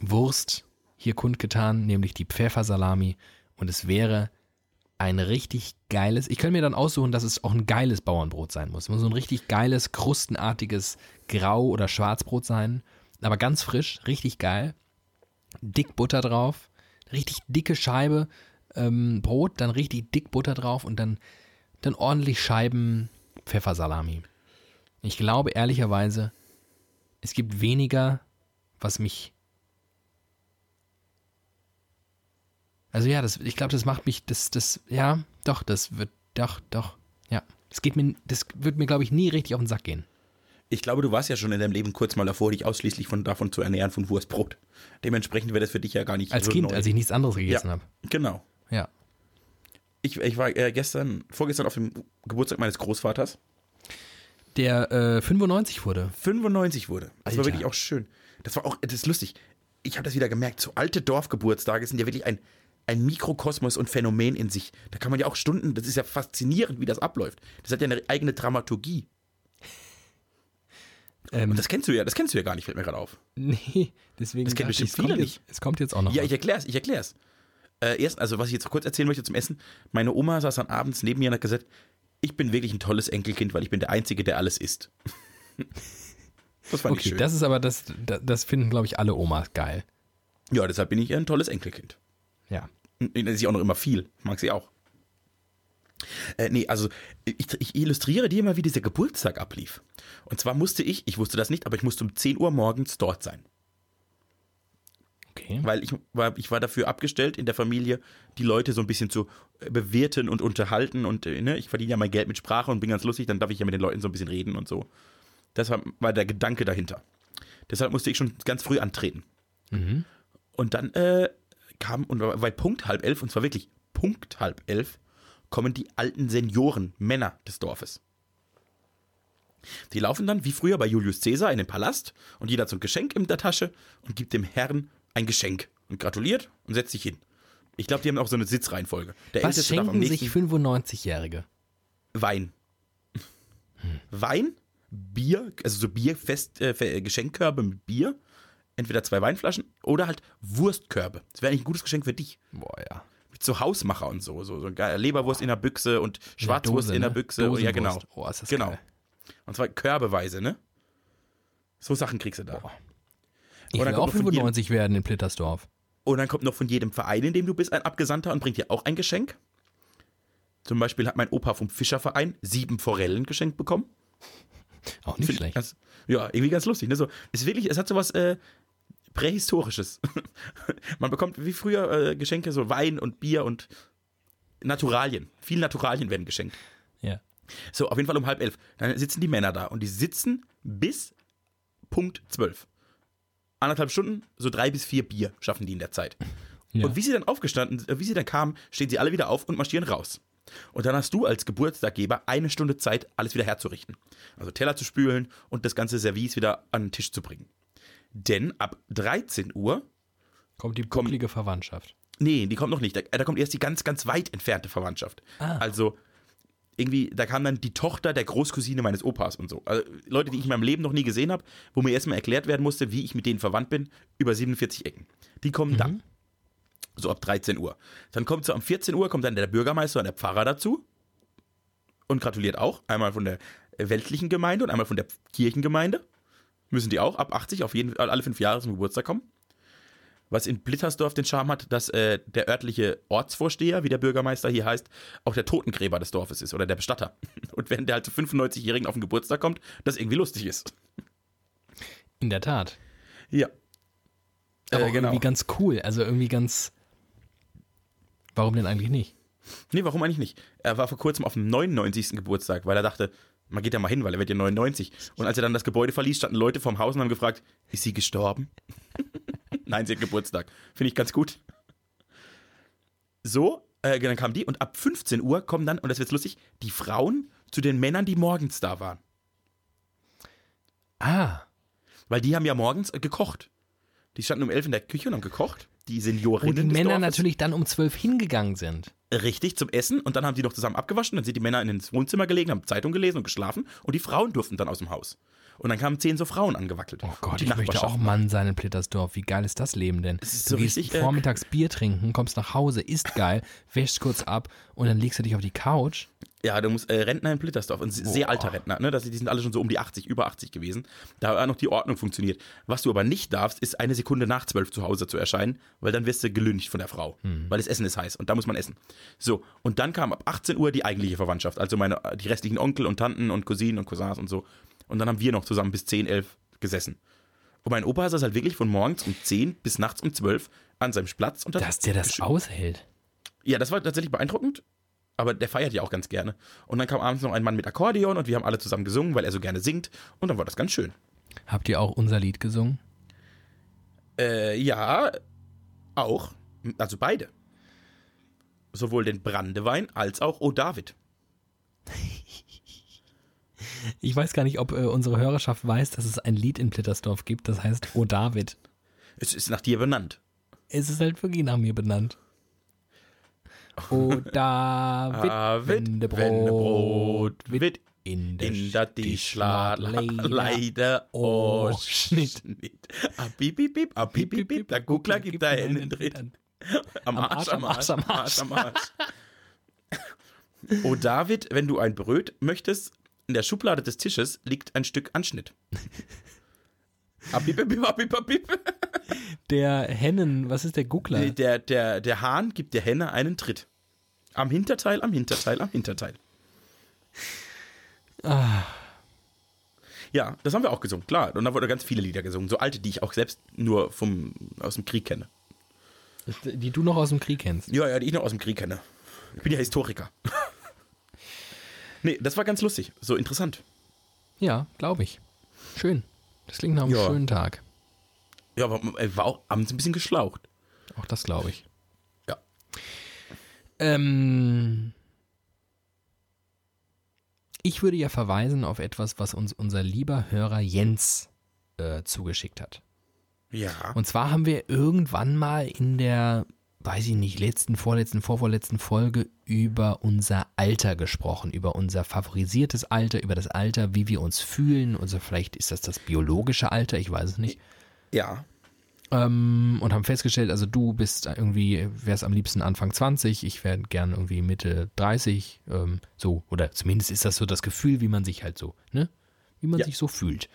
Wurst hier kundgetan, nämlich die Pfeffersalami. Und es wäre ein richtig geiles, ich könnte mir dann aussuchen, dass es auch ein geiles Bauernbrot sein muss. Es muss so ein richtig geiles, krustenartiges Grau- oder Schwarzbrot sein. Aber ganz frisch, richtig geil. Dick Butter drauf. Richtig dicke Scheibe ähm, Brot, dann richtig dick Butter drauf und dann, dann ordentlich Scheiben Pfeffersalami. Ich glaube ehrlicherweise, es gibt weniger, was mich. Also ja, das, ich glaube, das macht mich, das, das, ja, doch, das wird, doch, doch, ja. Das geht mir, das wird mir, glaube ich, nie richtig auf den Sack gehen. Ich glaube, du warst ja schon in deinem Leben kurz mal davor, dich ausschließlich von, davon zu ernähren von Wurstbrot. Dementsprechend wäre das für dich ja gar nicht Als so Kind, neu. als ich nichts anderes gegessen Ja. habe. Genau. Ja. Ich, ich war äh, gestern, vorgestern auf dem Geburtstag meines Großvaters. Der äh, 95 wurde. 95 wurde. Das war Alter. wirklich auch schön. Das war auch, das ist lustig. Ich habe das wieder gemerkt. So alte Dorfgeburtstage sind ja wirklich ein, ein Mikrokosmos und Phänomen in sich. Da kann man ja auch Stunden, das ist ja faszinierend, wie das abläuft. Das hat ja eine eigene Dramaturgie. Ähm, Und das kennst du ja, das kennst du ja gar nicht, fällt mir gerade auf. nee, deswegen. Das kennen bestimmt ich, es viele jetzt, Es kommt jetzt auch noch. Ja, ich erklär's, ich erklär's. Äh, erst, also was ich jetzt kurz erzählen möchte zum Essen. Meine Oma saß dann abends neben mir und hat gesagt, ich bin wirklich ein tolles Enkelkind, weil ich bin der Einzige, der alles isst. das fand ich Okay, schön. das ist aber, das, das, das finden, glaube ich, alle Omas geil. ja, deshalb bin ich ein tolles Enkelkind. Ja. Und Das ist ja auch noch immer viel. Mag sie auch. Äh, nee, also ich, ich illustriere dir mal, wie dieser Geburtstag ablief. Und zwar musste ich, ich wusste das nicht, aber ich musste um 10 Uhr morgens dort sein. Okay. Weil ich war, ich war dafür abgestellt, in der Familie die Leute so ein bisschen zu äh, bewirten und unterhalten. Und äh, ne, ich verdiene ja mein Geld mit Sprache und bin ganz lustig, dann darf ich ja mit den Leuten so ein bisschen reden und so. Das war, war der Gedanke dahinter. Deshalb musste ich schon ganz früh antreten. Mhm. Und dann äh, kam, und bei Punkt halb elf, und zwar wirklich Punkt halb elf, kommen die alten Senioren, Männer des Dorfes. Die laufen dann wie früher bei Julius Caesar in den Palast und jeder hat so ein Geschenk in der Tasche und gibt dem Herrn ein Geschenk und gratuliert und setzt sich hin. Ich glaube, die haben auch so eine Sitzreihenfolge. Der Was Älteste schenken sich 95-Jährige? Wein. Wein, Bier, also so Bierfest, äh, Geschenkkörbe mit Bier, entweder zwei Weinflaschen oder halt Wurstkörbe. Das wäre eigentlich ein gutes Geschenk für dich. Boah, ja. Mit so Hausmacher und so, so, so. Leberwurst in der Büchse und Schwarzwurst Dose, in der ne? Büchse. Ja, genau. Oh, ist das Genau. geil. Und zwar körbeweise, ne? So Sachen kriegst du da. Boah. Ich will auch kommt noch von jedem- 95 werden in Plittersdorf. Und dann kommt noch von jedem Verein, in dem du bist, ein Abgesandter und bringt dir auch ein Geschenk. Zum Beispiel hat mein Opa vom Fischerverein sieben Forellen geschenkt bekommen. Auch nicht Find schlecht. Ganz, ja, irgendwie ganz lustig. Ne? So, ist wirklich, es hat sowas äh, Prähistorisches. Man bekommt wie früher äh, Geschenke, so Wein und Bier und Naturalien. Viele Naturalien werden geschenkt. Ja. So, auf jeden Fall um halb elf. Dann sitzen die Männer da und die sitzen bis Punkt zwölf. Anderthalb Stunden, so drei bis vier Bier schaffen die in der Zeit. Ja. Und wie sie dann aufgestanden, äh, wie sie dann kamen, stehen sie alle wieder auf und marschieren raus. Und dann hast du als Geburtstaggeber eine Stunde Zeit, alles wieder herzurichten. Also Teller zu spülen und das ganze Service wieder an den Tisch zu bringen. Denn ab 13 Uhr, Kommt die bucklige Verwandtschaft. nee, die kommt noch nicht, da, da kommt erst die ganz, ganz weit entfernte Verwandtschaft. Ah. Also irgendwie, da kam dann die Tochter der Großcousine meines Opas und so. Also Leute, die ich in meinem Leben noch nie gesehen habe, wo mir erstmal erklärt werden musste, wie ich mit denen verwandt bin, über 47 Ecken. Die kommen dann. So ab 13 Uhr. Dann kommt so um 14 Uhr kommt dann der Bürgermeister und der Pfarrer dazu und gratuliert auch. Einmal von der weltlichen Gemeinde und einmal von der Kirchengemeinde. Müssen die auch ab 80 auf jeden alle fünf Jahre zum Geburtstag kommen. Was in Blittersdorf den Charme hat, dass äh, der örtliche Ortsvorsteher, wie der Bürgermeister hier heißt, auch der Totengräber des Dorfes ist oder der Bestatter. Und wenn der halt zu 95-Jährigen auf den Geburtstag kommt, das irgendwie lustig ist. In der Tat. Ja. Aber Äh, auch irgendwie ganz cool. Also irgendwie ganz. Warum denn eigentlich nicht? Nee, warum eigentlich nicht? Er war vor kurzem auf dem 99. Geburtstag, weil er dachte, man geht ja mal hin, weil er wird ja 99. Und als er dann das Gebäude verließ, standen Leute vorm Haus und haben gefragt, ist sie gestorben? Nein, sie hat Geburtstag. Finde ich ganz gut. So, äh, dann kamen die und ab 15 Uhr kommen dann, und das wird lustig, die Frauen zu den Männern, die morgens da waren. Ah. Weil die haben ja morgens äh, gekocht. Die standen um elf in der Küche und haben gekocht. Die Seniorinnen. Wo die Männer Dorfes. natürlich dann um zwölf hingegangen sind. Richtig, zum Essen. Und dann haben die noch zusammen abgewaschen. Dann sind die Männer in ins Wohnzimmer gelegen, haben Zeitung gelesen und geschlafen. Und die Frauen durften dann aus dem Haus. Und dann kamen zehn so Frauen angewackelt. Oh Gott, die ich möchte auch Mann sein in Plittersdorf. Wie geil ist das Leben denn? Es ist du so gehst richtig, äh, vormittags Bier trinken, kommst nach Hause, isst geil, wäschst kurz ab und dann legst du dich auf die Couch. Ja, du musst äh, Rentner in Plittersdorf, ein sehr Boah. alter Rentner, ne? Das, die sind alle schon so um die 80, über 80 gewesen. Da hat noch die Ordnung funktioniert. Was du aber nicht darfst, ist eine Sekunde nach zwölf zu Hause zu erscheinen, weil dann wirst du gelüncht von der Frau. Hm. Weil das Essen ist heiß und da muss man essen. So, und dann kam ab 18 Uhr die eigentliche Verwandtschaft, also meine, die restlichen Onkel und Tanten und Cousinen und Cousins und so. Und dann haben wir noch zusammen bis 10, 11 gesessen. Und mein Opa saß halt wirklich von morgens um 10 bis nachts um 12 an seinem Platz und Dass der das aushält. ja, das war tatsächlich beeindruckend. Aber der feiert ja auch ganz gerne. Und dann kam abends noch ein Mann mit Akkordeon und wir haben alle zusammen gesungen, weil er so gerne singt. Und dann war das ganz schön. Habt ihr auch unser Lied gesungen? Äh, ja, auch. Also beide. Sowohl den Brandewein als auch O David. Ich weiß gar nicht, ob äh, unsere Hörerschaft weiß, dass es ein Lied in Plittersdorf gibt, das heißt O David. Es ist nach dir benannt. Es ist halt wirklich nach mir benannt. O David, David, Wendebrot, Wendebrot wird in der in der Tischler leider. leider Oh, Schnitt. Ah, bip, bip, bip, ah, bip, bip, der Guckler gibt da einen Tritt. Am Arsch, am Arsch, am Arsch, am Arsch. Oh David, wenn du ein Bröt möchtest, in der Schublade des Tisches liegt ein Stück Anschnitt. Ah. Der Hennen, was ist der Guckler? Der, der, der Hahn gibt der Henne einen Tritt. Am Hinterteil, am Hinterteil, am Hinterteil. Ja, das haben wir auch gesungen, klar. Und da wurden ganz viele Lieder gesungen. So alte, die ich auch selbst nur vom, aus dem Krieg kenne. Die du noch aus dem Krieg kennst. Ja, ja, die ich noch aus dem Krieg kenne. Ich bin ja Historiker. nee, das war ganz lustig. So interessant. Ja, glaube ich. Schön. Das klingt nach einem Ja. schönen Tag. Ja, aber er war auch abends ein bisschen geschlaucht. Auch das glaube ich. Ja. Ähm, ich würde ja verweisen auf etwas, was uns unser lieber Hörer Jens äh, zugeschickt hat. Ja. Und zwar haben wir irgendwann mal in der, weiß ich nicht, letzten, vorletzten, vorvorletzten Folge über unser Alter gesprochen, über unser favorisiertes Alter, über das Alter, wie wir uns fühlen. Also vielleicht ist das das biologische Alter, ich weiß es nicht. Ja. Ähm, und haben festgestellt, also du bist irgendwie, wärst am liebsten Anfang 20, ich wäre gern irgendwie Mitte 30, ähm, so, oder zumindest ist das so das Gefühl, wie man sich halt so, ne? Wie man Ja. sich so fühlt.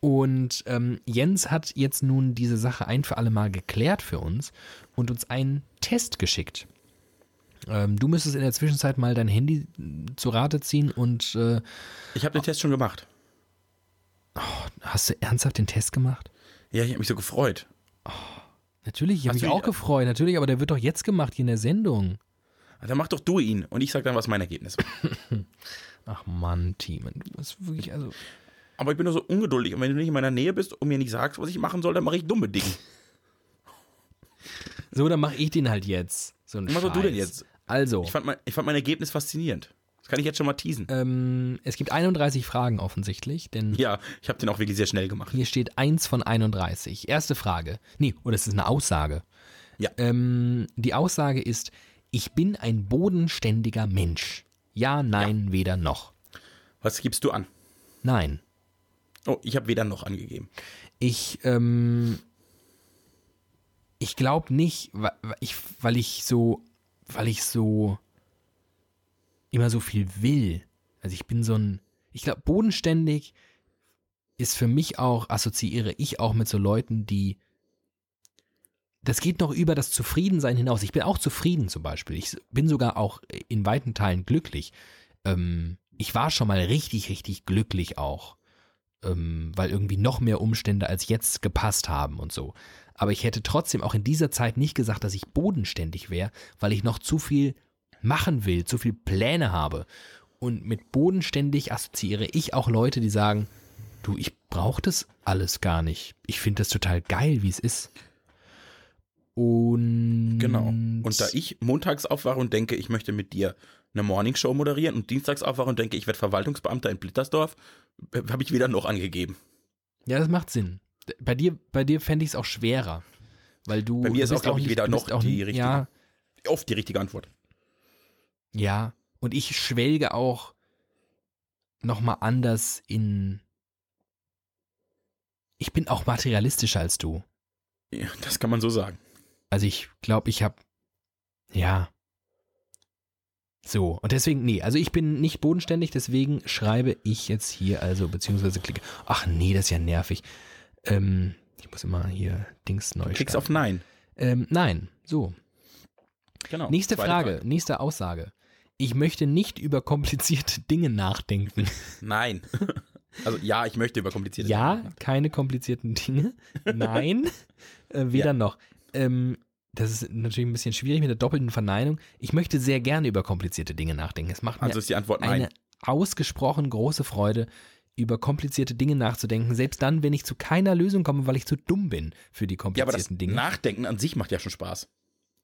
Und ähm, Jens hat jetzt nun diese Sache ein für alle Mal geklärt für uns und uns einen Test geschickt. Ähm, du müsstest in der Zwischenzeit mal dein Handy äh, zu Rate ziehen und äh, Ich habe den Test schon gemacht. hast du ernsthaft den Test gemacht? Ja, ich habe mich so gefreut. Natürlich, ich habe mich auch gefreut, natürlich, aber der wird doch jetzt gemacht hier in der Sendung. Dann mach doch du ihn und ich sag dann, was mein Ergebnis war. Ach Mann, Team, du bist wirklich, also. Aber ich bin nur so ungeduldig. Und wenn du nicht in meiner Nähe bist und mir nicht sagst, was ich machen soll, dann mache ich dumme Dinge. So, dann mache ich den halt jetzt. So ein Was machst du denn jetzt? Also, Ich fand, mein, ich fand mein Ergebnis faszinierend. Das kann ich jetzt schon mal teasen. ähm, es gibt 31 Fragen offensichtlich, denn Ja, ich habe den auch wirklich sehr schnell gemacht. hier steht 1 von 31. Erste Frage. Nee, oder es ist eine Aussage. Ja. Ähm, die Aussage ist, ich bin ein bodenständiger Mensch. Ja, nein, weder noch. Was gibst du an? Nein. Oh, ich habe weder noch angegeben. Ich, ähm, ich glaube nicht, weil ich, weil ich so, weil ich so immer so viel will. Also ich bin so ein, ich glaube, bodenständig ist für mich auch, assoziiere ich auch mit so Leuten, die, das geht noch über das Zufriedensein hinaus. Ich bin auch zufrieden zum Beispiel. Ich bin sogar auch in weiten Teilen glücklich. Ähm, ich war schon mal richtig, richtig glücklich auch ähm, weil irgendwie noch mehr Umstände als jetzt gepasst haben und so. Aber ich hätte trotzdem auch in dieser Zeit nicht gesagt, dass ich bodenständig wäre, weil ich noch zu viel machen will, zu viel Pläne habe. Und mit bodenständig assoziiere ich auch Leute, die sagen, du, ich brauche das alles gar nicht. Ich finde das total geil, wie es ist. Und Genau. Und da ich montags aufwache und denke, ich möchte mit dir eine Morningshow moderieren und dienstags aufwachen und denke, ich werde Verwaltungsbeamter in Blittersdorf, habe ich weder noch angegeben. Ja, das macht Sinn. Bei dir, bei dir fände ich es auch schwerer. Weil du. Bei mir ist auch, glaube ich, weder noch die richtige. Ja, Oft die richtige Antwort. Ja. Und ich schwelge auch nochmal anders in. Ich bin auch materialistischer als du. Ja, das kann man so sagen. Also ich glaube, ich habe. Ja. So, und deswegen, nee, also ich bin nicht bodenständig, deswegen schreibe ich jetzt hier, also beziehungsweise klicke. Ach nee, das ist ja nervig. Ähm, ich muss immer hier Dings neu Klickst starten. auf Nein. Ähm, nein, so. Genau. Nächste Zweite Frage, nächste Aussage. Ich möchte nicht über komplizierte Dinge nachdenken. Nein. Also ja, ich möchte über komplizierte Ja, Dinge. keine komplizierten Dinge. Nein, äh, weder Ja. noch. Ähm, das ist natürlich ein bisschen schwierig mit der doppelten Verneinung. Ich möchte sehr gerne über komplizierte Dinge nachdenken. Es macht mir Also ist die Antwort nein. eine ausgesprochen große Freude, über komplizierte Dinge nachzudenken, selbst dann, wenn ich zu keiner Lösung komme, weil ich zu dumm bin für die ja, aber das komplizierten Dinge. Nachdenken an sich macht ja schon Spaß.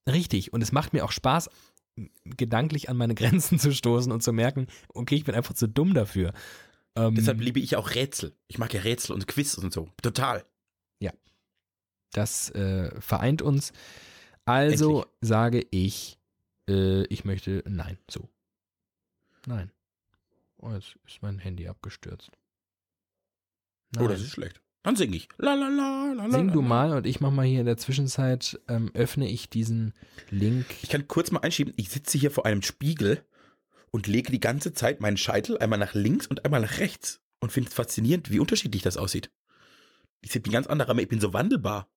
Richtig. Und es macht mir auch Spaß, gedanklich an meine Grenzen zu stoßen und zu merken, okay, ich bin einfach zu dumm dafür. Ähm, Deshalb liebe ich auch Rätsel. Ich mag ja Rätsel und Quiz und so. Total. das äh, vereint uns. Also Endlich. sage ich, äh, ich möchte nein. So. Nein. Oh, jetzt ist mein Handy abgestürzt. Oh, Nein. das ist schlecht. Dann sing ich. La la la la. Sing du mal und ich mach mal hier in der Zwischenzeit, ähm, öffne ich diesen Link. Ich kann kurz mal einschieben, ich sitze hier vor einem Spiegel und lege die ganze Zeit meinen Scheitel einmal nach links und einmal nach rechts und finde es faszinierend, wie unterschiedlich das aussieht. Ich sehe ein ganz anderer, aber ich bin so wandelbar.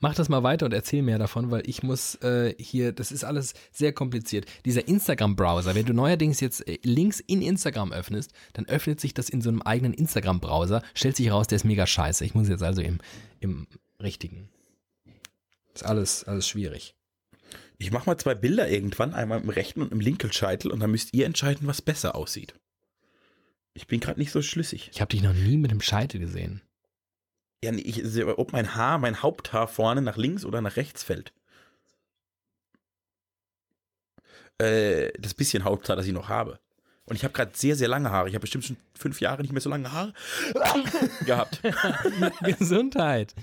Mach das mal weiter und erzähl mehr davon, weil ich muss äh, hier, das ist alles sehr kompliziert. Dieser Instagram-Browser, wenn du neuerdings jetzt äh, Links in Instagram öffnest, dann öffnet sich das in so einem eigenen Instagram-Browser, stellt sich raus, der ist mega scheiße. Ich muss jetzt also im, im richtigen. Ist alles, alles schwierig. Ich mache mal zwei Bilder irgendwann, einmal im rechten und im linken Scheitel und dann müsst ihr entscheiden, was besser aussieht. Ich bin gerade nicht so schlüssig. Ich habe dich noch nie mit dem Scheitel gesehen. Ja, nee, ich sehe, ob mein Haar, mein Haupthaar vorne nach links oder nach rechts fällt. Äh, das bisschen Haupthaar, das ich noch habe. Und ich habe gerade sehr, sehr lange Haare. Ich habe bestimmt schon fünf Jahre nicht mehr so lange Haare gehabt. Gesundheit.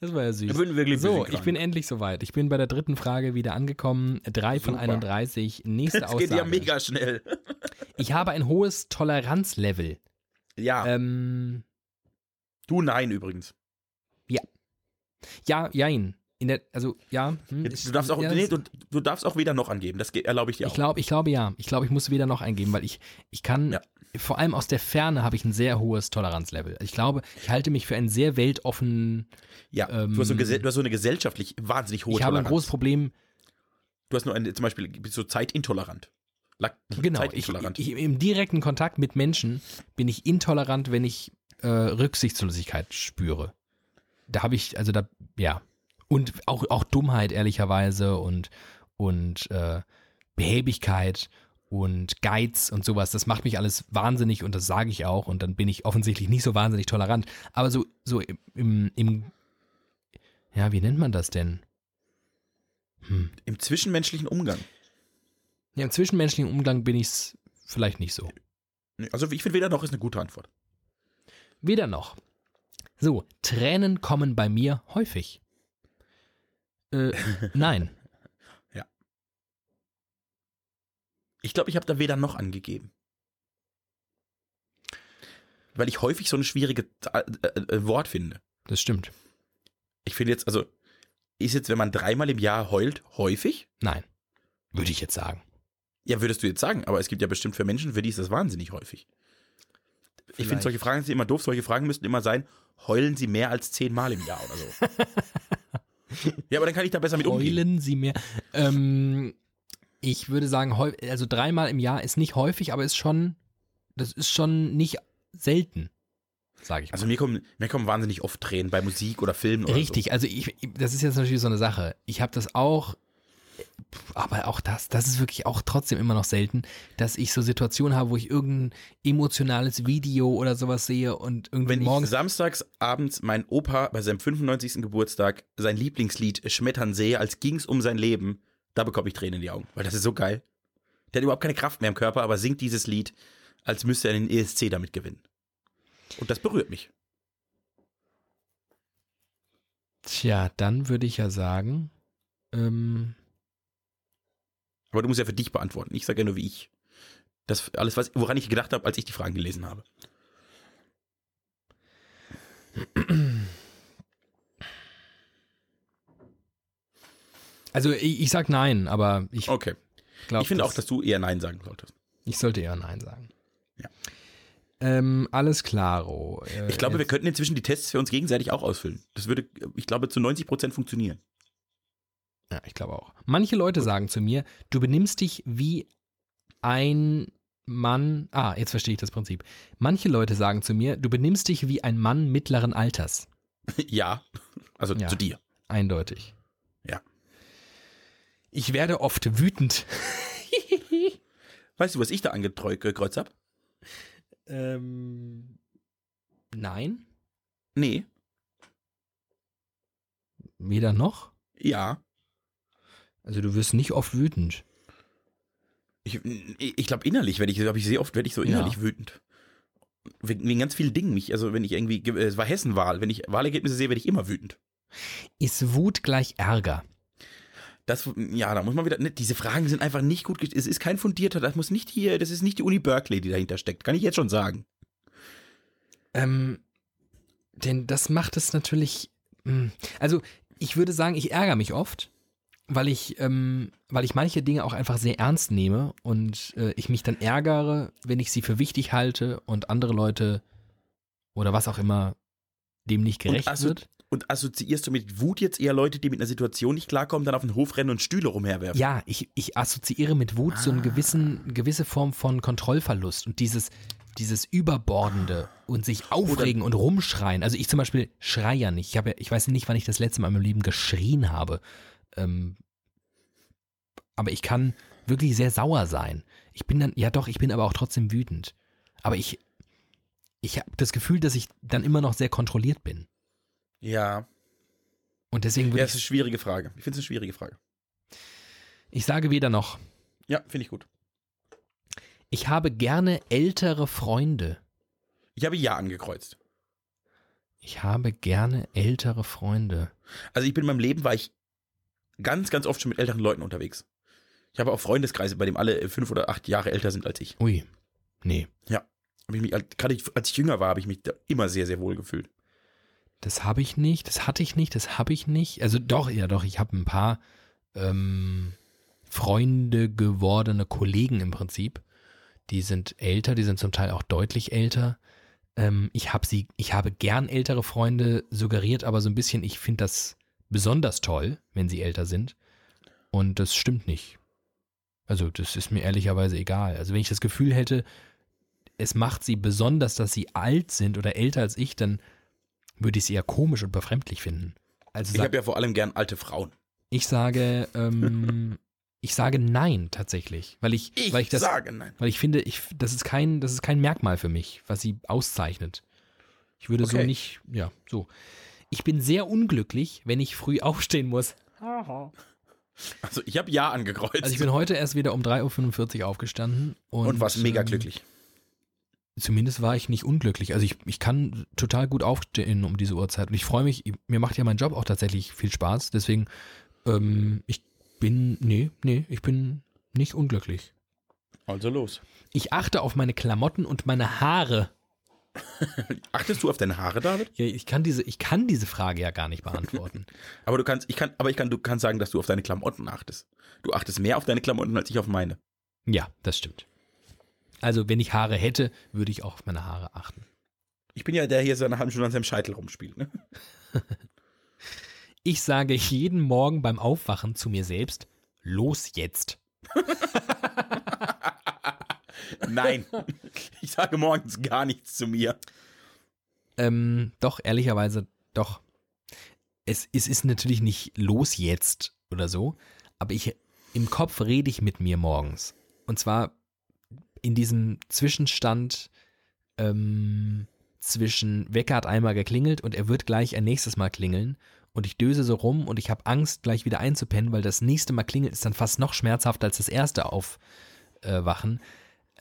Das war ja süß. Ich bin wirklich ein So, ich bin endlich soweit. Ich bin bei der dritten Frage wieder angekommen. Drei von Super. 31. Nächste Das Aussage. geht ja mega schnell. Ich habe ein hohes Toleranzlevel. Ja, Ähm, du nein übrigens. ja, jein. In der, also, ja. Hm, Du ist- darfst auch, ja, nee, du, du darfst auch weder noch angeben. Das erlaube ich dir ich auch. glaube, ich glaube ja. Ich glaube, ich muss weder noch eingeben, weil ich, ich kann, Ja. vor allem aus der Ferne habe ich ein sehr hohes Toleranzlevel. Ich glaube, ich halte mich für einen sehr weltoffenen, ja, ähm, du, hast so gesell- du hast so eine gesellschaftlich wahnsinnig hohe ich habe ein Toleranz. großes Problem, Du hast nur eine, zum Beispiel, bist so zeitintolerant. La- genau, ich, ich, im direkten Kontakt mit Menschen bin ich intolerant, wenn ich äh, Rücksichtslosigkeit spüre. Da habe ich, also da, ja. Und auch, auch Dummheit, ehrlicherweise, und, und äh, Behäbigkeit und Geiz und sowas. Das macht mich alles wahnsinnig und das sage ich auch. Und dann bin ich offensichtlich nicht so wahnsinnig tolerant. Aber so, so im, im, ja, wie nennt man das denn? Hm. Im zwischenmenschlichen Umgang. Ja, im zwischenmenschlichen Umgang bin ich es vielleicht nicht so. Also ich finde weder noch ist eine gute Antwort. Weder noch. So, Tränen kommen bei mir häufig. Äh, nein. Ich glaube, ich habe da weder noch angegeben. Weil ich häufig so eine schwierige äh, äh, Wort finde. Das stimmt. Ich finde jetzt, also, ist jetzt, wenn man dreimal im Jahr heult, häufig? Nein. Würde ich jetzt sagen. Ja, würdest du jetzt sagen, aber es gibt ja bestimmt für Menschen, für die ist das wahnsinnig häufig. Ich finde, Vielleicht. solche Fragen sind immer doof. Solche Fragen müssten immer sein, heulen sie mehr als zehnmal im Jahr oder so. ja, aber dann kann ich da besser mit umgehen. Heulen Sie mehr. Ähm, ich würde sagen, also dreimal im Jahr ist nicht häufig, aber ist schon, das ist schon nicht selten, sage ich mal. Also mir kommen, mir kommen wahnsinnig oft Tränen bei Musik oder Filmen oder Richtig, also ich, das ist jetzt natürlich so eine Sache. Ich habe das auch, aber auch das, das ist wirklich auch trotzdem immer noch selten, dass ich so Situationen habe, wo ich irgendein emotionales Video oder sowas sehe und irgendwie Wenn ich morgens. samstags abends meinen Opa bei seinem 95. Geburtstag sein Lieblingslied schmettern sehe, als ging es um sein Leben, da bekomme ich Tränen in die Augen, weil das ist so geil. Der hat überhaupt keine Kraft mehr im Körper, aber singt dieses Lied, als müsste er den ESC damit gewinnen. Und das berührt mich. Tja, dann würde ich ja sagen, ähm, Aber du musst ja für dich beantworten. Ich sage ja nur, wie ich. Das alles, was, woran ich gedacht habe, als ich die Fragen gelesen habe. also ich, ich sag nein, aber ich Okay. glaube, ich finde auch, dass du eher Nein sagen solltest. ich sollte eher nein sagen. Ja. Ähm, alles klaro. Äh, Ich glaube, wir jetzt- könnten inzwischen die Tests für uns gegenseitig auch ausfüllen. Das würde, ich glaube, zu 90 Prozent funktionieren. Ja, ich glaube auch. Manche Leute sagen zu mir, du benimmst dich wie ein Mann. Ah, jetzt verstehe ich das Prinzip. Manche Leute sagen zu mir, du benimmst dich wie ein Mann mittleren Alters. ja. Also Ja. zu dir. Eindeutig. Ja. Ich werde oft wütend. Weißt du, was ich da angekreuzt habe? ähm, nein, Nee. weder noch. Ja. Also du wirst nicht oft wütend. Ich, ich glaube, innerlich werde ich, glaube ich, sehr oft werde ich so Ja. innerlich wütend. Wegen, wegen ganz vielen Dingen. Mich, also wenn ich irgendwie, äh, es war Hessenwahl, wenn ich Wahlergebnisse sehe, werde ich immer wütend. Ist Wut gleich Ärger? Das, ja, da muss man wieder, ne, diese Fragen sind einfach nicht gut, es ist kein fundierter, das muss nicht hier, das ist nicht die Uni Berkeley, die dahinter steckt, kann ich jetzt schon sagen. Ähm, denn das macht es natürlich. mh, Also, ich würde sagen, ich ärgere mich oft, weil ich, ähm, weil ich manche Dinge auch einfach sehr ernst nehme und äh, ich mich dann ärgere, wenn ich sie für wichtig halte und andere Leute oder was auch immer dem nicht gerecht assozi- wird. Und assoziierst du mit Wut jetzt eher Leute, die mit einer Situation nicht klarkommen, dann auf den Hof rennen und Stühle rumherwerfen? Ja, ich, ich assoziiere mit Wut so Ah. eine gewissen, gewisse Form von Kontrollverlust und dieses, dieses Überbordende und sich aufregen und rumschreien. Also ich zum Beispiel schreie ja nicht. Ich, habe, ich weiß nicht, wann ich das letzte Mal in meinem Leben geschrien habe. Ähm, aber ich kann wirklich sehr sauer sein. Ich bin dann, ja doch, ich bin aber auch trotzdem wütend. Aber ich, ich habe das Gefühl, dass ich dann immer noch sehr kontrolliert bin. Ja. Und deswegen Ja, würde das ist eine schwierige Frage. Ich finde es eine schwierige Frage. ich sage weder noch. Ja, finde ich gut. Ich habe gerne ältere Freunde. Ich habe Ja angekreuzt. Ich habe gerne ältere Freunde. Also ich bin in meinem Leben, war ich ganz, ganz oft schon mit älteren Leuten unterwegs. Ich habe auch Freundeskreise, bei dem alle fünf oder acht Jahre älter sind als ich. Ui. Nee, Hab ich mich, gerade als ich jünger war, habe ich mich da immer sehr, sehr wohl gefühlt. das habe ich nicht, das hatte ich nicht, das habe ich nicht. Also doch, ja doch, ich habe ein paar ähm, Freunde gewordene Kollegen im Prinzip. Die sind älter, die sind zum Teil auch deutlich älter. Ähm, ich habe sie, ich habe gern ältere Freunde suggeriert, aber so ein bisschen, ich finde das besonders toll, wenn sie älter sind. Und das stimmt nicht. Also das ist mir ehrlicherweise egal. Also wenn ich das Gefühl hätte, es macht sie besonders, dass sie alt sind oder älter als ich, dann würde ich sie eher komisch und befremdlich finden. Also Ich habe ja vor allem gern alte Frauen. ich sage, ähm, ich sage nein tatsächlich, weil ich, Ich, weil ich das, sage nein. weil ich finde, ich, das ist kein, das ist kein Merkmal für mich, was sie auszeichnet. Ich würde so Okay. nicht, ja, so. Ich bin sehr unglücklich, wenn ich früh aufstehen muss. Also ich habe Ja angekreuzt. Also ich bin heute erst wieder um 3.45 Uhr aufgestanden und, und warst mega ähm, glücklich. Zumindest war ich nicht unglücklich. Also ich, ich kann total gut aufstehen um diese Uhrzeit. Und ich freue mich, mir macht ja mein Job auch tatsächlich viel Spaß. Deswegen, ähm, ich bin, nee, nee, ich bin nicht unglücklich. Also los. Ich achte auf meine Klamotten und meine Haare. Achtest du auf deine Haare, David? Ja, ich kann diese, ich kann diese Frage ja gar nicht beantworten. Aber du kannst, ich kann, aber ich kann, du kannst sagen, dass du auf deine Klamotten achtest. Du achtest mehr auf deine Klamotten als ich auf meine. ja, das stimmt. Also, wenn ich Haare hätte, würde ich auch auf meine Haare achten. Ich bin ja der hier seine halben Stunde an seinem Scheitel rumspielt, ne? Ich sage jeden Morgen beim Aufwachen zu mir selbst, los jetzt. Nein. ich sage morgens gar nichts zu mir. Ähm, doch, ehrlicherweise, doch. Es, es ist natürlich nicht los jetzt oder so, aber ich, im Kopf rede ich mit mir morgens. Und zwar in diesem Zwischenstand ähm, zwischen Wecker hat einmal geklingelt und er wird gleich ein nächstes Mal klingeln und ich döse so rum und ich habe Angst, gleich wieder einzupennen, weil das nächste Mal klingelt ist dann fast noch schmerzhafter als das erste auf, aufwachen.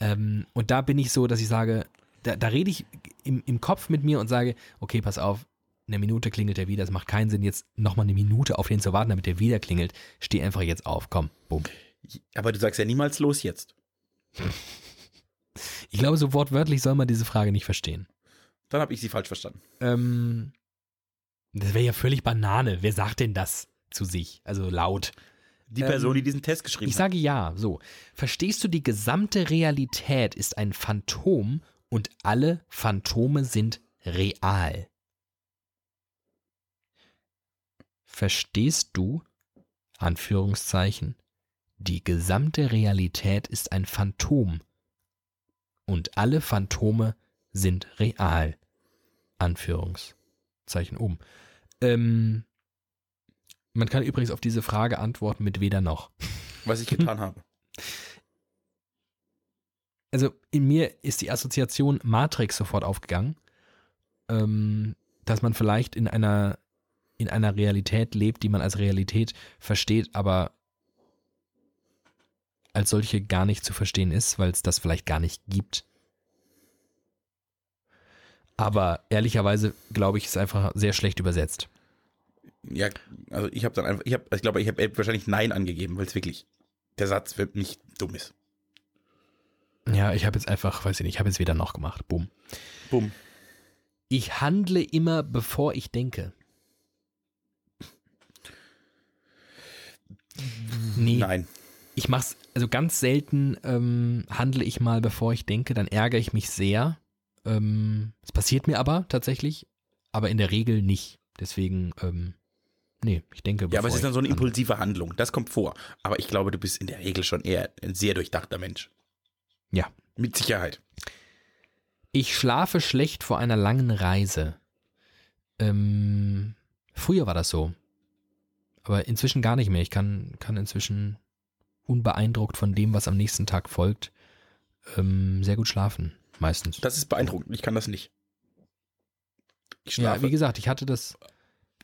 Ähm, und da bin ich so, dass ich sage, da, da rede ich im, im Kopf mit mir und sage, okay, pass auf, eine Minute klingelt er wieder, es macht keinen Sinn, jetzt nochmal eine Minute auf den zu warten, damit er wieder klingelt. Steh einfach jetzt auf, komm, bumm. Aber du sagst ja niemals los jetzt. Ich glaube, so wortwörtlich soll man diese Frage nicht verstehen. Dann habe ich sie falsch verstanden. Ähm, das wäre ja völlig Banane. Wer sagt denn das zu sich? Also laut. Die Person, Ähm, die diesen Test geschrieben Ich sage ja, so. Verstehst du, die gesamte Realität ist ein Phantom und alle Phantome sind real. Verstehst du, Anführungszeichen, die gesamte Realität ist ein Phantom und alle Phantome sind real. Anführungszeichen oben. Ähm, man kann übrigens auf diese Frage antworten mit weder noch. was ich getan habe. also in mir ist die Assoziation Matrix sofort aufgegangen, ähm, dass man vielleicht in einer in einer Realität lebt, die man als Realität versteht, aber als solche gar nicht zu verstehen ist, weil es das vielleicht gar nicht gibt. Aber ehrlicherweise glaube ich, ist einfach sehr schlecht übersetzt. Ja, also ich habe dann einfach, ich habe, ich glaube, ich habe wahrscheinlich Nein angegeben, weil es wirklich der Satz wird nicht dumm ist. Ja, ich habe jetzt einfach, weiß ich nicht, ich habe jetzt wieder noch gemacht. Boom. Bumm. Ich handle immer, bevor ich denke. Nee, Nein. ich mach's, also ganz selten ähm, handle ich mal, bevor ich denke, dann ärgere ich mich sehr. Ähm, es passiert mir aber tatsächlich, aber in der Regel nicht. Deswegen, ähm, nee, ich denke. Ja, aber es ist dann so eine impulsive Handlung. Das kommt vor. Aber ich glaube, du bist in der Regel schon eher ein sehr durchdachter Mensch. Ja. Mit Sicherheit. Ich schlafe schlecht vor einer langen Reise. Ähm, früher war das so. Aber inzwischen gar nicht mehr. Ich kann, kann inzwischen unbeeindruckt von dem, was am nächsten Tag folgt, ähm, sehr gut schlafen. Meistens. Das ist beeindruckend. Ich kann das nicht. Ich ja, schlafe. wie gesagt, ich hatte das.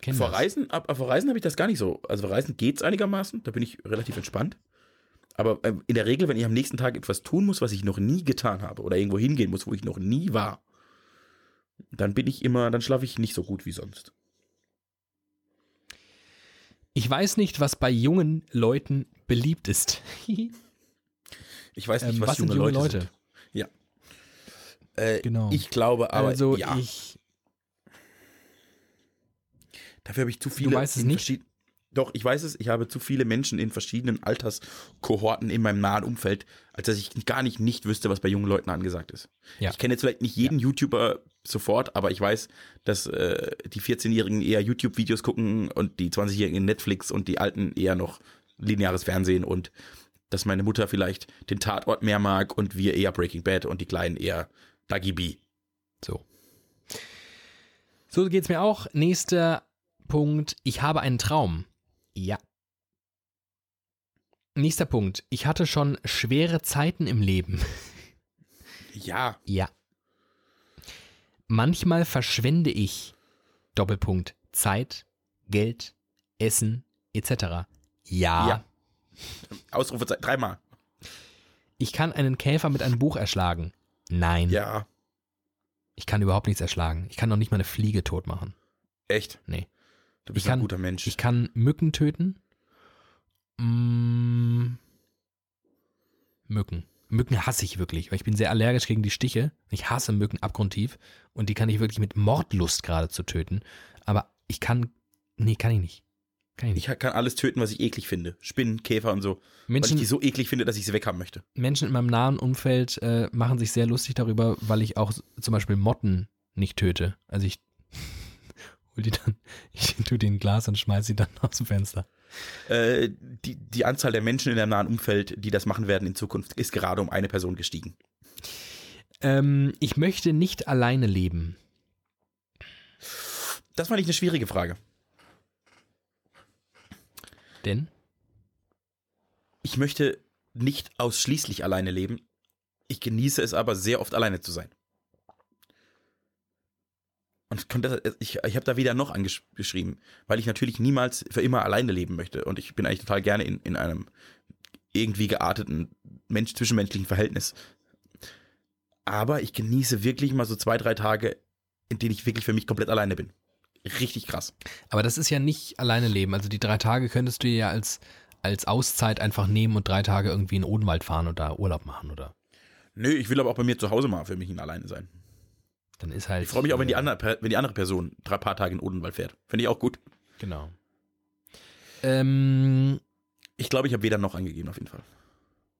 Kenn vor das. Reisen, ab, vor Reisen habe ich das gar nicht so. Also vor Reisen geht's einigermaßen. Da bin ich relativ entspannt. Aber ähm, in der Regel, wenn ich am nächsten Tag etwas tun muss, was ich noch nie getan habe, oder irgendwo hingehen muss, wo ich noch nie war, dann bin ich immer, dann schlafe ich nicht so gut wie sonst. Ich weiß nicht, was bei jungen Leuten beliebt ist. Ich weiß nicht, Ähm, was, was sind junge junge Leute, Leute? sind. Ja. Äh, Genau. Ich glaube aber, also ja, ich. Dafür habe ich zu viele. weißt es nicht? Doch, ich weiß es. Ich habe zu viele Menschen in verschiedenen Alterskohorten in meinem nahen Umfeld, als dass ich gar nicht nicht wüsste, was bei jungen Leuten angesagt ist. Ja. Ich kenne jetzt vielleicht nicht jeden YouTuber sofort, aber ich weiß, dass äh, die 14-Jährigen eher YouTube-Videos gucken und die 20-Jährigen Netflix und die Alten eher noch lineares Fernsehen und dass meine Mutter vielleicht den Tatort mehr mag und wir eher Breaking Bad und die Kleinen eher Dagi B. So. So geht's mir auch. Nächster Punkt. Ich habe einen Traum. Ja. Nächster Punkt. Ich hatte schon schwere Zeiten im Leben. Ja, Ja. Manchmal verschwende ich Doppelpunkt Zeit, Geld, Essen etc. Ja. Ja. Ausrufezeichen, dreimal. Ich kann einen Käfer mit einem Buch erschlagen. Nein. Ja, Ich kann überhaupt nichts erschlagen. Ich kann noch nicht mal eine Fliege tot machen. echt. Nee. Du bist Ich kann- ein guter Mensch. Ich kann Mücken töten. Mm, Mücken. Mücken hasse ich wirklich, weil ich bin sehr allergisch gegen die Stiche. Ich hasse Mücken abgrundtief und die kann ich wirklich mit Mordlust geradezu töten. Aber ich kann, nee, kann ich nicht. Kann ich nicht. Ich kann alles töten, was ich eklig finde. Spinnen, Käfer und so. Weil ich Menschen, die so eklig finde, dass ich sie weghaben möchte. Menschen in meinem nahen Umfeld äh, machen sich sehr lustig darüber, weil ich auch zum Beispiel Motten nicht töte. Also ich hol die dann, ich tue die in ein Glas und schmeiß sie dann aus dem Fenster. Äh, die, die Anzahl der Menschen in deinem nahen Umfeld, die das machen werden in Zukunft, ist gerade um eine Person gestiegen. Ähm, ich möchte nicht alleine leben. Das fand ich eine schwierige Frage. Denn? Ich möchte nicht ausschließlich alleine leben. Ich genieße es aber sehr oft alleine zu sein. Und ich, konnte- ich, ich habe da wieder noch angeschrieben, weil ich natürlich niemals für immer alleine leben möchte. Und ich bin eigentlich total gerne in, in einem irgendwie gearteten Mensch, zwischenmenschlichen Verhältnis. Aber ich genieße wirklich mal so zwei, drei Tage, in denen ich wirklich für mich komplett alleine bin. Richtig krass. Aber das ist ja nicht alleine leben. Also die drei Tage könntest du ja als, als Auszeit einfach nehmen und drei Tage irgendwie in Odenwald fahren oder Urlaub machen, oder? Nö, ich will aber auch bei mir zu Hause mal für mich in alleine sein. Dann ist halt. Ich freue mich auch, wenn die, äh, andere, wenn die andere Person drei paar Tage in Odenwald fährt. Finde ich auch gut. Genau. Ähm, Ich glaube, ich habe weder noch angegeben, auf jeden Fall.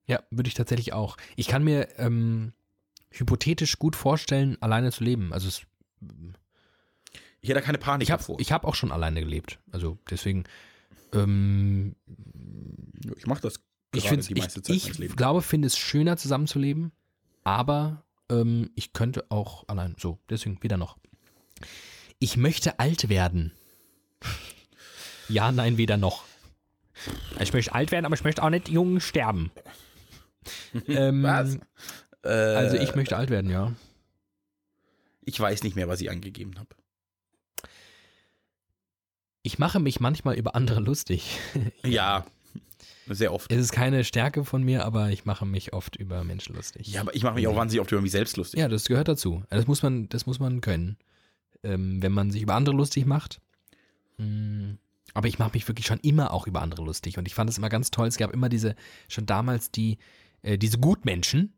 ja, würde ich tatsächlich auch. Ich kann mir ähm, hypothetisch gut vorstellen, alleine zu leben. Also es, Ich hätte da keine Panik ich habe davor. ich hab auch schon alleine gelebt. Also deswegen. Ähm, ich mache das ich finde die meiste Zeit ich, meines ich glaube, finde es schöner zusammenzuleben, aber ähm, ich könnte auch allein. So, deswegen wieder noch. Ich möchte alt werden. ja, nein, weder noch. Ich möchte alt werden, aber ich möchte auch nicht jung sterben. ähm, Was? Äh, Also ich möchte alt werden, ja. ich weiß nicht mehr, was ich angegeben habe. Ich mache mich manchmal über andere lustig. Ja, sehr oft. Es ist keine Stärke von mir, aber ich mache mich oft über Menschen lustig. Ja, aber ich mache mich auch wahnsinnig oft über mich selbst lustig. Ja, das gehört dazu. Das muss man, das muss man können. Ähm, wenn man sich über andere lustig macht. Mm, Aber ich mache mich wirklich schon immer auch über andere lustig. Und ich fand es immer ganz toll. Es gab immer diese, schon damals die, äh, diese Gutmenschen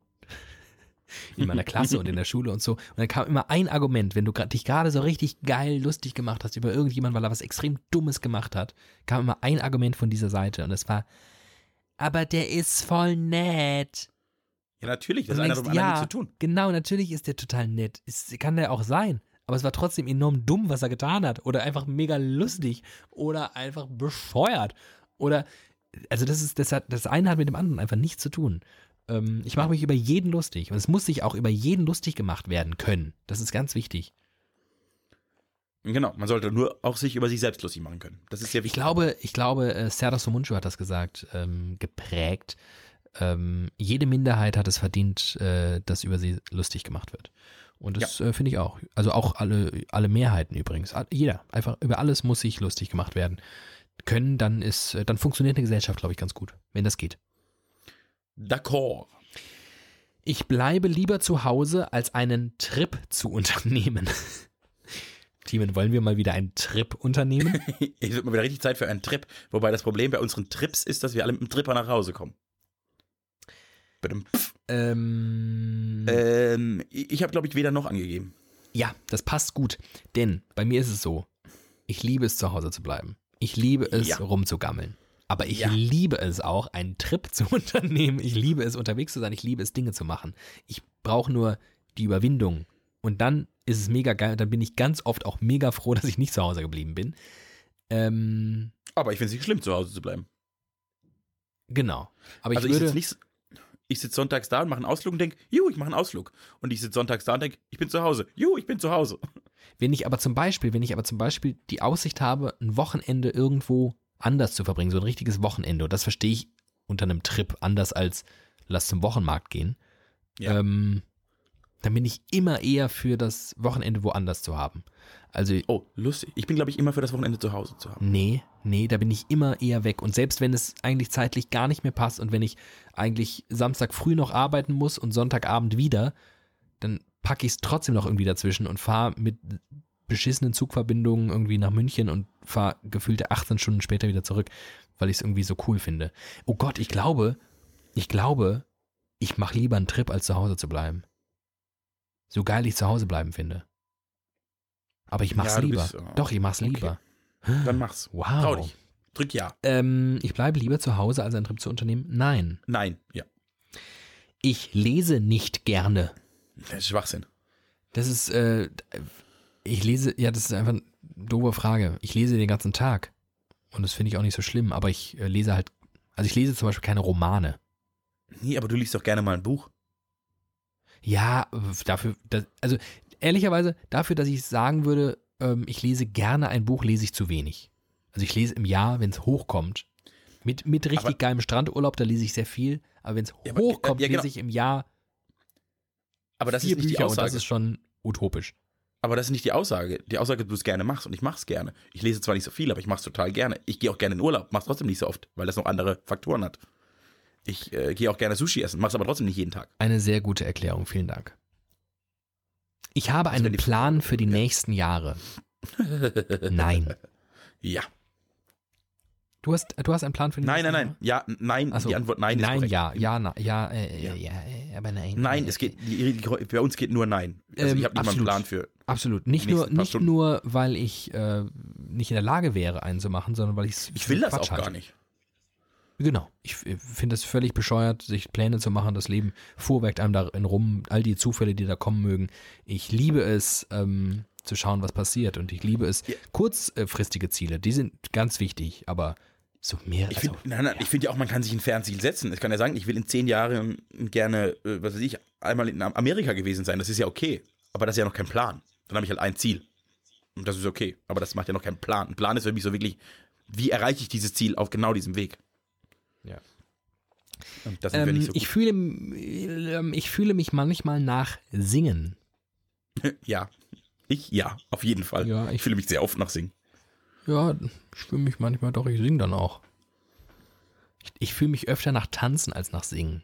in meiner Klasse und in der Schule und so. Und dann kam immer ein Argument, wenn du dich gerade so richtig geil lustig gemacht hast über irgendjemanden, weil er was extrem Dummes gemacht hat, kam immer ein Argument von dieser Seite. Und es war, aber der ist voll nett. Ja, natürlich, das Und hat mit dem anderen ja, nichts zu tun. Genau, natürlich ist der total nett. Ist, kann der auch sein. Aber es war trotzdem enorm dumm, was er getan hat. Oder einfach mega lustig. Oder einfach bescheuert. Oder, also das ist, das hat, das eine hat mit dem anderen einfach nichts zu tun. Ähm, ich mache mich über jeden lustig. Und es muss sich auch über jeden lustig gemacht werden können. Das ist ganz wichtig. Genau, man sollte nur auch sich über sich selbst lustig machen können. Das ist sehr Ich wichtig. glaube, ich glaube, äh, Serdar Somuncu hat das gesagt, ähm, geprägt. Ähm, jede Minderheit hat es verdient, äh, dass über sie lustig gemacht wird. Und das äh, finde ich auch. Also auch alle, alle Mehrheiten übrigens. All- Jeder. Einfach über alles muss sich lustig gemacht werden können. Dann ist, äh, dann funktioniert eine Gesellschaft, glaube ich, ganz gut, wenn das geht. D'accord. Ich bleibe lieber zu Hause, als einen Trip zu unternehmen. Timon, wollen wir mal wieder einen Trip unternehmen? Es wird mal wieder richtig Zeit für einen Trip. Wobei das Problem bei unseren Trips ist, dass wir alle mit dem Tripper nach Hause kommen. Ähm, Ähm, ich habe, glaube ich, weder noch angegeben. Ja, das passt gut, denn bei mir ist es so, ich liebe es zu Hause zu bleiben. Ich liebe es Ja. rumzugammeln. Aber ich Ja. liebe es auch, einen Trip zu unternehmen. Ich liebe es, unterwegs zu sein. Ich liebe es, Dinge zu machen. Ich brauche nur die Überwindung. Und dann ist es mega geil. Und dann bin ich ganz oft auch mega froh, dass ich nicht zu Hause geblieben bin. Ähm, Aber ich finde es nicht schlimm, zu Hause zu bleiben. genau. Aber also ich würde. sitze nicht. Ich sitze sonntags da und mache einen Ausflug und denke, juhu, ich mache einen Ausflug. Und ich sitze sonntags da und denke, ich bin zu Hause. Juhu, ich bin zu Hause. Wenn ich aber zum Beispiel, wenn ich aber zum Beispiel die Aussicht habe, ein Wochenende irgendwo anders zu verbringen, so ein richtiges Wochenende, und das verstehe ich unter einem Trip anders als lass zum Wochenmarkt gehen, Ja. ähm, dann bin ich immer eher für das Wochenende woanders zu haben. Also, Oh, lustig. Ich bin, glaube ich, immer für das Wochenende zu Hause zu haben. nee, nee, da bin ich immer eher weg. Und selbst wenn es eigentlich zeitlich gar nicht mehr passt und wenn ich eigentlich Samstag früh noch arbeiten muss und Sonntagabend wieder, dann packe ich es trotzdem noch irgendwie dazwischen und fahre mit beschissenen Zugverbindungen irgendwie nach München und fahre gefühlte 18 Stunden später wieder zurück, weil ich es irgendwie so cool finde. Oh Gott, ich glaube, ich glaube, ich mache lieber einen Trip, als zu Hause zu bleiben. So geil ich zu Hause bleiben finde. Aber ich mach's Ja, lieber. bist, äh, Doch, ich mach's okay. lieber. Dann mach's. Wow. Trau dich. Drück ja. Ähm, ich bleibe lieber zu Hause, als einen Trip zu unternehmen. Nein. Nein. Ja. Ich lese nicht gerne. Das ist Schwachsinn. Das ist, äh, ich lese, ja, das ist einfach eine doofe Frage. Ich lese den ganzen Tag. Und das finde ich auch nicht so schlimm, aber ich äh, lese halt, also ich lese zum Beispiel keine Romane. Nee, aber du liest doch gerne mal ein Buch. Ja, äh, dafür, das, also ehrlicherweise, dafür, dass ich sagen würde, ähm, ich lese gerne ein Buch, lese ich zu wenig. Also ich lese im Jahr, wenn es hochkommt. Mit, mit richtig Aber- geilem Strandurlaub, da lese ich sehr viel. Aber wenn es Ja, aber- hochkommt, ja, genau. lese ich im Jahr Aber das vier ist nicht die Bücher und Aussage. das ist schon utopisch. aber das ist nicht die Aussage. Die Aussage, dass du es gerne machst und ich mach's gerne. Ich lese zwar nicht so viel, aber ich mach's total gerne. Ich gehe auch gerne in Urlaub, mach's trotzdem nicht so oft, weil das noch andere Faktoren hat. Ich äh, gehe auch gerne Sushi essen, mach's aber trotzdem nicht jeden Tag. Eine sehr gute Erklärung, vielen Dank. Ich habe Das einen Plan für die nächsten Jahre. Nein. Ja. Du hast, du hast einen Plan für die Nein, nein, nein. Ja, n- nein. So. Die Antwort nein ist Nein, ja, ja, na, ja, äh, Ja. ja, äh, aber nein. Nein, äh, es geht, bei uns geht nur nein. Also Ähm, ich habe nicht mal einen absolut. Plan für. Absolut. Nicht nur, nicht Stunden. nur, weil ich äh, nicht in der Lage wäre, einen zu machen, sondern weil Ich für will das Quatsch auch gar halte. nicht. Genau. Ich f- finde es völlig bescheuert, sich Pläne zu machen. Das Leben fuhrwerkt einem darin rum. All die Zufälle, die da kommen mögen. Ich liebe es, ähm, zu schauen, was passiert. Und ich liebe es, Ja. kurzfristige Ziele, die sind ganz wichtig, aber so mehr. Ich also, finde nein, nein, ich find ja auch, man kann sich ein Fernziel setzen. Ich kann ja sagen, ich will in zehn Jahren gerne, äh, was weiß ich, einmal in Amerika gewesen sein. Das ist ja okay. Aber das ist ja noch kein Plan. Dann habe ich halt ein Ziel. Und das ist okay. Aber das macht ja noch keinen Plan. Ein Plan ist für mich so wirklich, wie erreiche ich dieses Ziel auf genau diesem Weg? Ja. Ähm, nicht so ich, fühle, ähm, ich fühle mich manchmal nach Singen. Ja. Ich, ja, auf jeden Fall. Ja, ich ich- fühle mich sehr oft nach Singen. Ja, ich fühle mich manchmal doch, ich singe dann auch. Ich, ich fühle mich öfter nach Tanzen als nach Singen.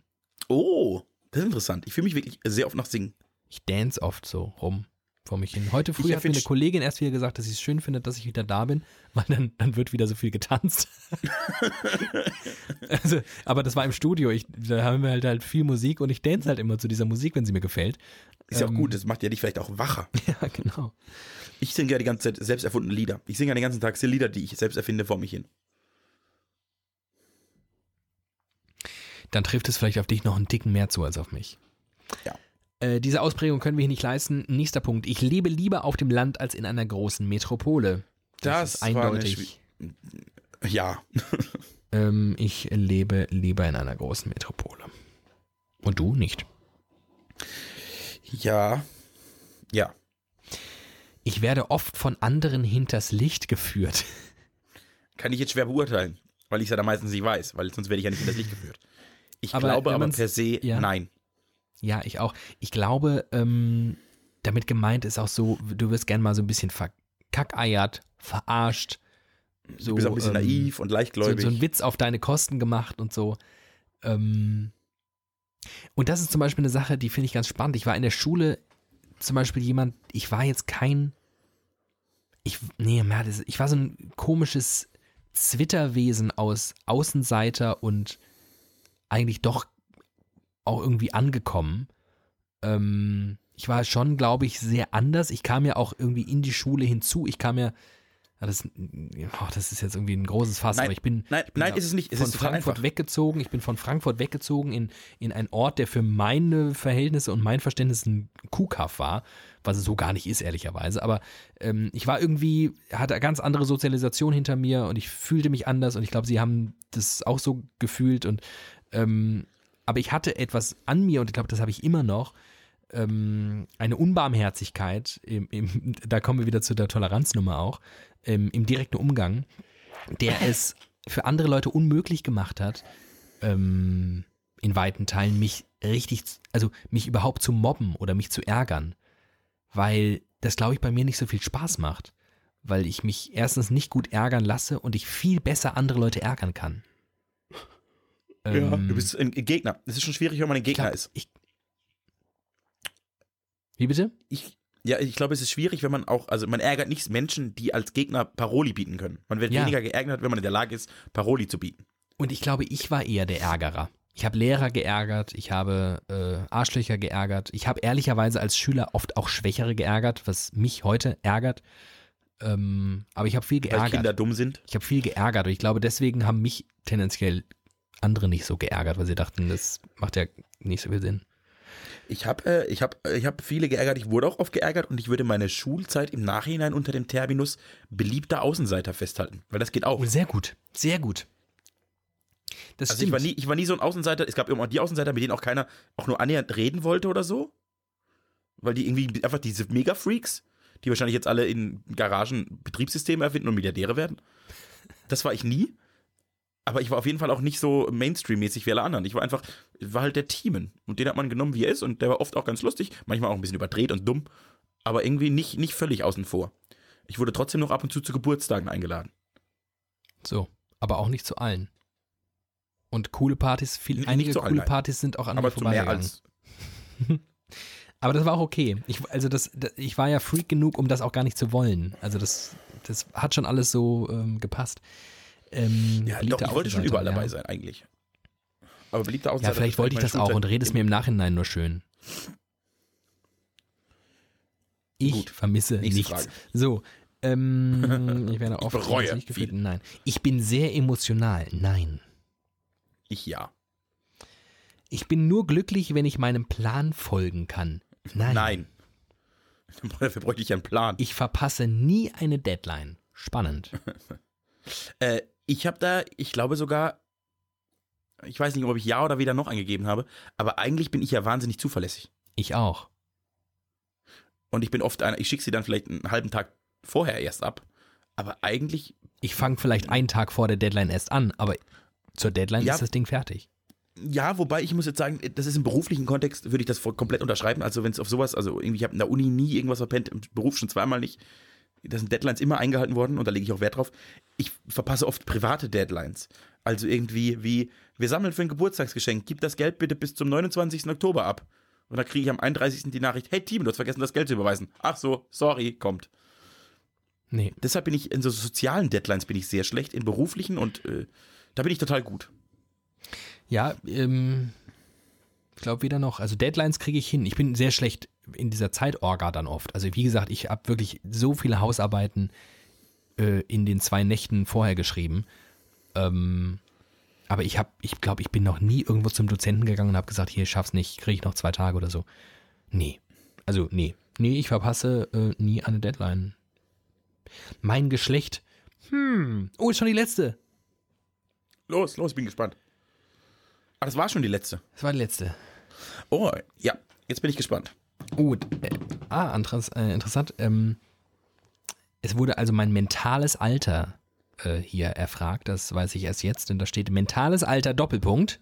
Oh, das ist interessant. Ich fühle mich wirklich sehr oft nach Singen. Ich dance oft so rum vor mich hin. Heute früh Ich hat mir eine Kollegin erst wieder gesagt, dass sie es schön findet, dass ich wieder da bin, weil dann, dann wird wieder so viel getanzt. also, aber das war im Studio. Ich, da haben wir halt, halt viel Musik und ich dance halt immer zu dieser Musik, wenn sie mir gefällt. Ist ja auch Ähm, gut, das macht ja dich vielleicht auch wacher. Ja, genau. Ich singe ja die ganze Zeit selbst erfundene Lieder. Ich singe ja den ganzen Tag Lieder, die ich selbst erfinde, vor mich hin. Dann trifft es vielleicht auf dich noch einen Ticken mehr zu als auf mich. Ja. Äh, diese Ausprägung können wir hier nicht leisten. Nächster Punkt. Ich lebe lieber auf dem Land als in einer großen Metropole. Das ist war eine eindeutig. Ja, Ähm, ich lebe lieber in einer großen Metropole. Und du nicht. ja, ja. Ich werde oft von anderen hinters Licht geführt. Kann ich jetzt schwer beurteilen, weil ich es ja da meistens nicht weiß, weil sonst werde ich ja nicht in das Licht geführt. Ich Aber glaube aber per se ja. nein. Ja, ich auch. Ich glaube, ähm, damit gemeint ist auch so, du wirst gern mal so ein bisschen verkackeiert, verarscht. So, du bist auch ein bisschen ähm, naiv und so, leichtgläubig. so ein Witz auf deine Kosten gemacht und so. Ähm, und das ist zum Beispiel eine Sache, die finde ich ganz spannend. Ich war in der Schule zum Beispiel jemand, ich war jetzt kein, ich, nee, ich war so ein komisches Zwitterwesen aus Außenseiter und eigentlich doch auch irgendwie angekommen. Ähm, ich war schon, glaube ich, sehr anders. Ich kam ja auch irgendwie in die Schule hinzu. Ich kam ja, das, oh, das ist jetzt irgendwie ein großes Fass, Nein, aber ich bin, nein, ich bin nein, ja ist es nicht. Es von Frankfurt weggezogen. Ich bin von Frankfurt weggezogen in, in einen Ort, der für meine Verhältnisse und mein Verständnis ein Kuhkaff war, was es so gar nicht ist, ehrlicherweise. Aber ähm, ich war irgendwie, hatte eine ganz andere Sozialisation hinter mir und ich fühlte mich anders und ich glaube, sie haben das auch so gefühlt und ähm, aber ich hatte etwas an mir und ich glaube, das habe ich immer noch, ähm, eine Unbarmherzigkeit, im, im, da kommen wir wieder zu der Toleranznummer auch, ähm, im direkten Umgang, der es für andere Leute unmöglich gemacht hat, ähm, in weiten Teilen mich richtig, also mich überhaupt zu mobben oder mich zu ärgern, weil das, glaube ich, bei mir nicht so viel Spaß macht, weil ich mich erstens nicht gut ärgern lasse und ich viel besser andere Leute ärgern kann. Ja, Ähm, du bist ein Gegner. Es ist schon schwierig, wenn man ein Gegner glaub, ist. Ich, wie bitte? Ich, ja, ich glaube, es ist schwierig, wenn man auch, also man ärgert nicht Menschen, die als Gegner Paroli bieten können. Man wird Ja. weniger geärgert, wenn man in der Lage ist, Paroli zu bieten. Und ich glaube, ich war eher der Ärgerer. Ich habe Lehrer geärgert, ich habe äh, Arschlöcher geärgert. Ich habe ehrlicherweise als Schüler oft auch Schwächere geärgert, was mich heute ärgert. Ähm, aber ich habe viel Weil geärgert. Kinder dumm sind. Ich habe viel geärgert und ich glaube, deswegen haben mich tendenziell andere nicht so geärgert, weil sie dachten, das macht ja nicht so viel Sinn. Ich habe äh, ich hab, ich hab viele geärgert, ich wurde auch oft geärgert und ich würde meine Schulzeit im Nachhinein unter dem Terminus beliebter Außenseiter festhalten, weil das geht auch. Oh, sehr gut, sehr gut. Das Also ich war, nie, ich war nie so ein Außenseiter, es gab immer die Außenseiter, mit denen auch keiner auch nur annähernd reden wollte oder so. Weil die irgendwie einfach diese Mega-Freaks, die wahrscheinlich jetzt alle in Garagen Betriebssysteme erfinden und Milliardäre werden. Das war ich nie. Aber ich war auf jeden Fall auch nicht so Mainstream-mäßig wie alle anderen. Ich war einfach, war halt der Teamen. Und den hat man genommen, wie er ist. Und der war oft auch ganz lustig, manchmal auch ein bisschen überdreht und dumm. Aber irgendwie nicht, nicht völlig außen vor. Ich wurde trotzdem noch ab und zu zu Geburtstagen eingeladen. so, aber auch nicht zu allen. Und coole Partys, viel, Nicht einige coole allgemein. Partys sind auch an mir Aber zu mehr vorbeigegangen. als. Aber das war auch okay. Ich, also das, das, ich war ja Freak genug, um das auch gar nicht zu wollen. Also das, das hat schon alles so ähm, gepasst. Ähm, Ja, doch, ich wollte schon überall ja. dabei sein, eigentlich. Aber beliebter Ja, Außenseiter. vielleicht wollte ich das auch und rede es mir im Nachhinein nur schön. Ich Gut. vermisse nichts. Frage. So, ähm, ich werde oft bereue ins Licht geführt. viel. Nein. Ich bin sehr emotional. Nein. Ich ja. Ich bin nur glücklich, wenn ich meinem Plan folgen kann. Nein. Nein. Dafür bräuchte ich einen Plan. Ich verpasse nie eine Deadline. Spannend. Äh, ich habe da, ich glaube sogar, ich weiß nicht, ob ich ja oder weder noch angegeben habe, aber eigentlich bin ich ja wahnsinnig zuverlässig. Ich auch. Und ich bin oft einer, ich schicke sie dann vielleicht einen halben Tag vorher erst ab. Aber eigentlich, Ich fange vielleicht einen Tag vor der Deadline erst an, aber zur Deadline Ja. ist das Ding fertig. ja, wobei ich muss jetzt sagen, das ist im beruflichen Kontext, würde ich das komplett unterschreiben. Also wenn es auf sowas, also irgendwie, ich habe in der Uni nie irgendwas verpennt, im Beruf schon zweimal nicht. Da sind Deadlines immer eingehalten worden und da lege ich auch Wert drauf. Ich verpasse oft private Deadlines. Also irgendwie wie, wir sammeln für ein Geburtstagsgeschenk, gib das Geld bitte bis zum 29. Oktober ab. Und dann kriege ich am 31. die Nachricht, hey Team, du hast vergessen, das Geld zu überweisen. Ach so, sorry, kommt. Nee. Deshalb bin ich in so sozialen Deadlines bin ich sehr schlecht, in beruflichen und äh, da bin ich total gut. Ja, ähm, ich glaube weder noch. Also Deadlines kriege ich hin. Ich bin sehr schlecht in dieser Zeitorga dann oft. Also wie gesagt, ich habe wirklich so viele Hausarbeiten äh, in den zwei Nächten vorher geschrieben. Ähm, aber ich habe, ich glaube, ich bin noch nie irgendwo zum Dozenten gegangen und habe gesagt, hier, ich schaff's nicht, kriege ich noch zwei Tage oder so. Nee. Also, nee. Nee, ich verpasse äh, nie eine Deadline. Mein Geschlecht. Hm. Oh, ist schon die letzte. Los, los, bin gespannt. Ah, das war schon die letzte. Das war die letzte. Oh, ja, jetzt bin ich gespannt. Oh, äh, ah, äh, interessant. Ähm, es wurde also mein mentales Alter äh, hier erfragt. Das weiß ich erst jetzt, denn da steht mentales Alter Doppelpunkt.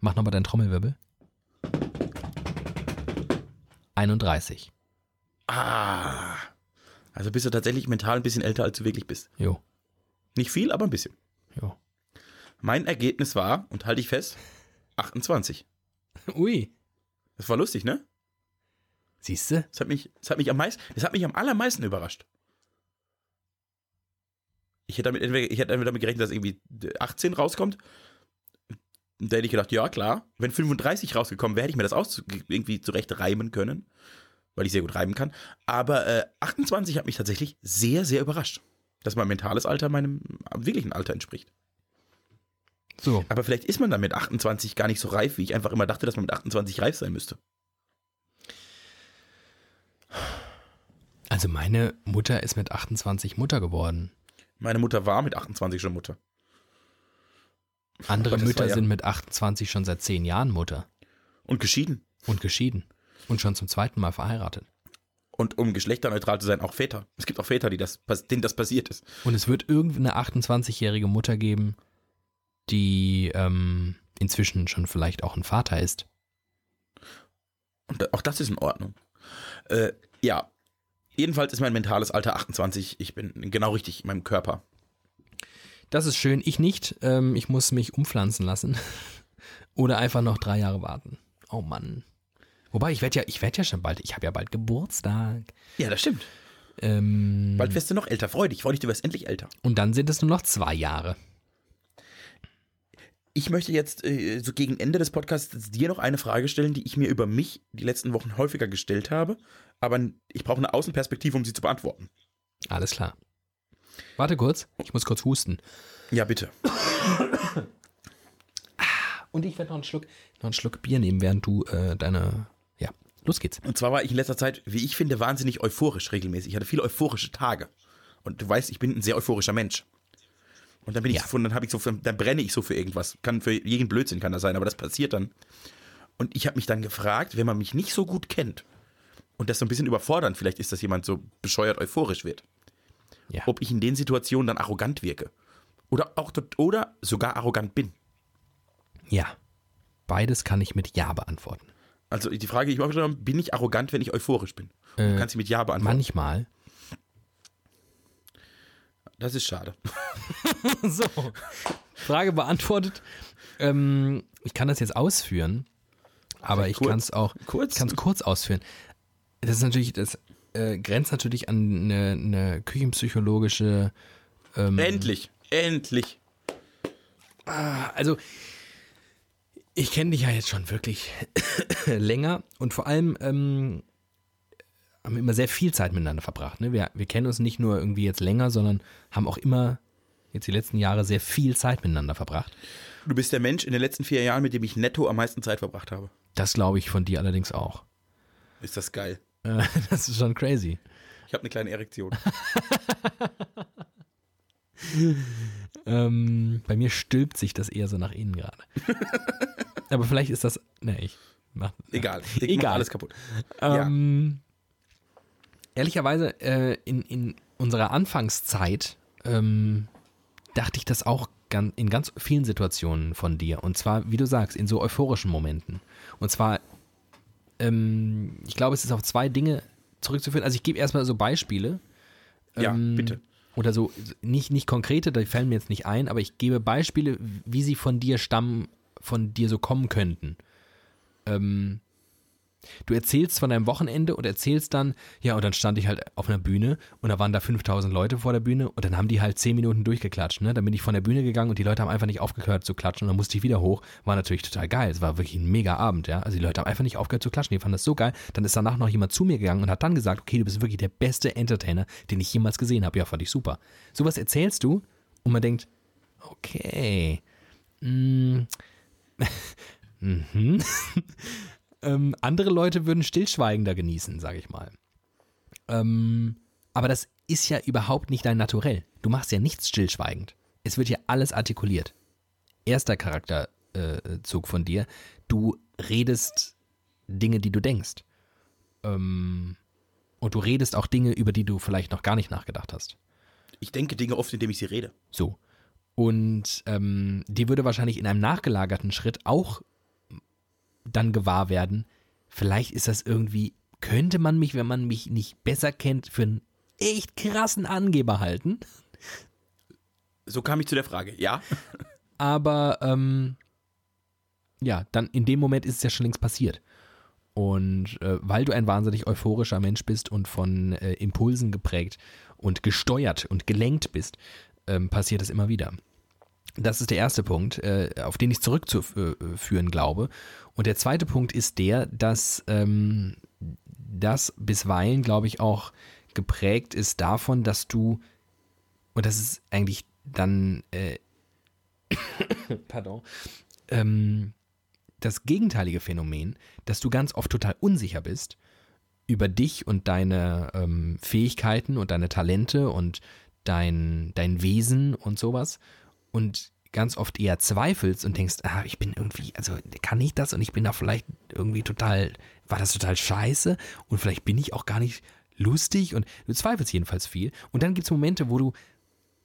Mach nochmal deinen Trommelwirbel. 31. Ah. Also bist du tatsächlich mental ein bisschen älter, als du wirklich bist. Jo, Nicht viel, aber ein bisschen. jo. Mein Ergebnis war, und halte ich fest, 28. Ui. Das war lustig, ne? Siehst du? Das hat mich, das hat mich am meisten, das hat mich am allermeisten überrascht. Ich hätte damit, entweder- ich hätte entweder damit gerechnet, dass irgendwie 18 rauskommt. Und da hätte ich gedacht, ja klar, wenn 35 rausgekommen wäre, hätte ich mir das auch irgendwie zurecht reimen können, weil ich sehr gut reimen kann. Aber äh, 28 hat mich tatsächlich sehr, sehr überrascht, dass mein mentales Alter meinem wirklichen Alter entspricht. So. Aber vielleicht ist man dann mit 28 gar nicht so reif, wie ich einfach immer dachte, dass man mit 28 reif sein müsste. Also meine Mutter ist mit 28 Mutter geworden. Meine Mutter war mit 28 schon Mutter. Andere Mütter ja- sind mit 28 schon seit 10 Jahren Mutter Und geschieden. und geschieden. Und schon zum zweiten Mal verheiratet. Und um geschlechterneutral zu sein, auch Väter. Es gibt auch Väter, die das, denen das passiert ist. Und es wird irgendeine 28-jährige Mutter geben, die ähm, inzwischen schon vielleicht auch ein Vater ist. Und auch das ist in Ordnung. Äh, ja. Jedenfalls ist mein mentales Alter 28. Ich bin genau richtig in meinem Körper. Das ist schön. Ich nicht. Ähm, ich muss mich umpflanzen lassen. Oder einfach noch drei Jahre warten. Oh Mann. Wobei, ich werde ja, ich werde ja schon bald, ich habe ja bald Geburtstag. Ja, das stimmt. Ähm, Bald wirst du noch älter. Freu dich. Freu dich, du wirst endlich älter. und dann sind es nur noch zwei Jahre. Ich möchte jetzt äh, so gegen Ende des Podcasts dir noch eine Frage stellen, die ich mir über mich die letzten Wochen häufiger gestellt habe. Aber ich brauche eine Außenperspektive, um sie zu beantworten. Alles klar. Warte kurz, ich muss kurz husten. Ja, bitte. Und ich werde noch einen Schluck, noch einen Schluck Bier nehmen, während du äh, deine. Ja, los geht's. Und zwar war ich in letzter Zeit, wie ich finde, wahnsinnig euphorisch regelmäßig. Ich hatte viele euphorische Tage. Und du weißt, ich bin ein sehr euphorischer Mensch. Und dann bin ich Ja. so von, dann habe ich so, dann brenne ich so für irgendwas. Kann für jeden Blödsinn kann das sein, aber das passiert dann. Und ich habe mich dann gefragt, wenn man mich nicht so gut kennt und das so ein bisschen überfordernd vielleicht ist, dass jemand so bescheuert euphorisch wird, Ja. ob ich in den Situationen dann arrogant wirke. Oder auch oder sogar arrogant bin. Ja. Beides kann ich mit Ja beantworten. Also die Frage, die ich mir aufgeschrieben habe, bin ich arrogant, wenn ich euphorisch bin? Du Äh, kannst sie mit Ja beantworten. Manchmal. Das ist schade. so. Frage beantwortet. Ähm, ich kann das jetzt ausführen, aber ich kann es auch kurz. Ich kann es kurz ausführen. Das ist natürlich, das äh, grenzt natürlich an eine, eine küchenpsychologische. Ähm, endlich, endlich. Also, ich kenne dich ja jetzt schon wirklich länger und vor allem ähm, haben immer sehr viel Zeit miteinander verbracht. Ne? Wir, wir kennen uns nicht nur irgendwie jetzt länger, sondern haben auch immer jetzt die letzten Jahre sehr viel Zeit miteinander verbracht. Du bist der Mensch in den letzten vier Jahren, mit dem ich netto am meisten Zeit verbracht habe. Das glaube ich von dir allerdings auch. Ist das geil. Äh, das ist schon crazy. Ich habe eine kleine Erektion. ähm, bei mir stülpt sich das eher so nach innen gerade. Aber vielleicht ist das. Ne, ich mach. Egal. Ich Egal. mach alles kaputt. Ähm, Ehrlicherweise, äh, in, in unserer Anfangszeit ähm, dachte ich das auch in ganz vielen Situationen von dir. Und zwar, wie du sagst, in so euphorischen Momenten. Und zwar, ähm, ich glaube, es ist auf zwei Dinge zurückzuführen. Also ich gebe erstmal so Beispiele. Ja, Ähm, bitte. Oder so, nicht, nicht konkrete, da fallen mir jetzt nicht ein, aber ich gebe Beispiele, wie sie von dir stammen, von dir so kommen könnten. Ähm, du erzählst von deinem Wochenende und erzählst dann, ja, und dann stand ich halt auf einer Bühne und da waren da 5000 Leute vor der Bühne und dann haben die halt 10 Minuten durchgeklatscht, ne? Dann bin ich von der Bühne gegangen und die Leute haben einfach nicht aufgehört zu klatschen und dann musste ich wieder hoch. War natürlich total geil. Es war wirklich ein mega Abend, ja. Also die Leute haben einfach nicht aufgehört zu klatschen. Die fanden das so geil. Dann ist danach noch jemand zu mir gegangen und hat dann gesagt, okay, du bist wirklich der beste Entertainer, den ich jemals gesehen habe. Ja, fand ich super. Sowas erzählst du und man denkt, okay, mm, mhm. ähm, andere Leute würden stillschweigender genießen, sage ich mal. Ähm, aber das ist ja überhaupt nicht dein Naturell. Du machst ja nichts stillschweigend. Es wird ja alles artikuliert. Erster Charakterzug äh, von dir. Du redest Dinge, die du denkst. Ähm, und du redest auch Dinge, über die du vielleicht noch gar nicht nachgedacht hast. Ich denke Dinge oft, indem ich sie rede. So. Und ähm, dir würde wahrscheinlich in einem nachgelagerten Schritt auch dann gewahr werden, vielleicht ist das irgendwie, könnte man mich, wenn man mich nicht besser kennt, für einen echt krassen Angeber halten. So kam ich zu der Frage. Ja, Aber ähm, ja, dann in dem Moment ist es ja schon längst passiert. Und äh, weil du ein wahnsinnig euphorischer Mensch bist und von äh, Impulsen geprägt und gesteuert und gelenkt bist, ähm, passiert es immer wieder. Das ist der erste Punkt, äh, auf den ich zurückzuführen glaube. Und der zweite Punkt ist der, dass ähm, das bisweilen, glaube ich, auch geprägt ist davon, dass du, und das ist eigentlich dann, äh, pardon, ähm, das gegenteilige Phänomen, dass du ganz oft total unsicher bist über dich und deine ähm, Fähigkeiten und deine Talente und dein, dein Wesen und sowas und ganz oft eher zweifelst und denkst, ah, ich bin irgendwie, also kann ich das und ich bin da vielleicht irgendwie total, war das total scheiße und vielleicht bin ich auch gar nicht lustig und du zweifelst jedenfalls viel. Und dann gibt es Momente, wo du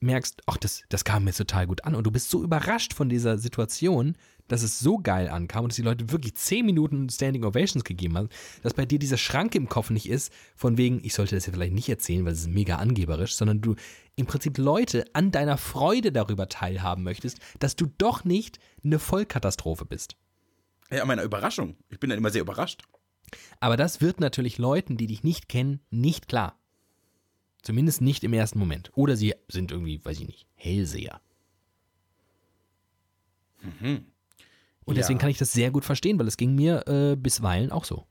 merkst, ach, das, das kam mir total gut an und du bist so überrascht von dieser Situation, dass es so geil ankam und dass die Leute wirklich 10 Minuten Standing Ovations gegeben haben, dass bei dir dieser Schrank im Kopf nicht ist, von wegen, ich sollte das ja vielleicht nicht erzählen, weil es ist mega angeberisch, sondern du im Prinzip Leute an deiner Freude darüber teilhaben möchtest, dass du doch nicht eine Vollkatastrophe bist. ja, meiner Überraschung. Ich bin dann immer sehr überrascht. Aber das wird natürlich Leuten, die dich nicht kennen, nicht klar. Zumindest nicht im ersten Moment. Oder sie sind irgendwie, weiß ich nicht, Hellseher. Und deswegen Ja. kann ich das sehr gut verstehen, weil es ging mir äh, bisweilen auch so.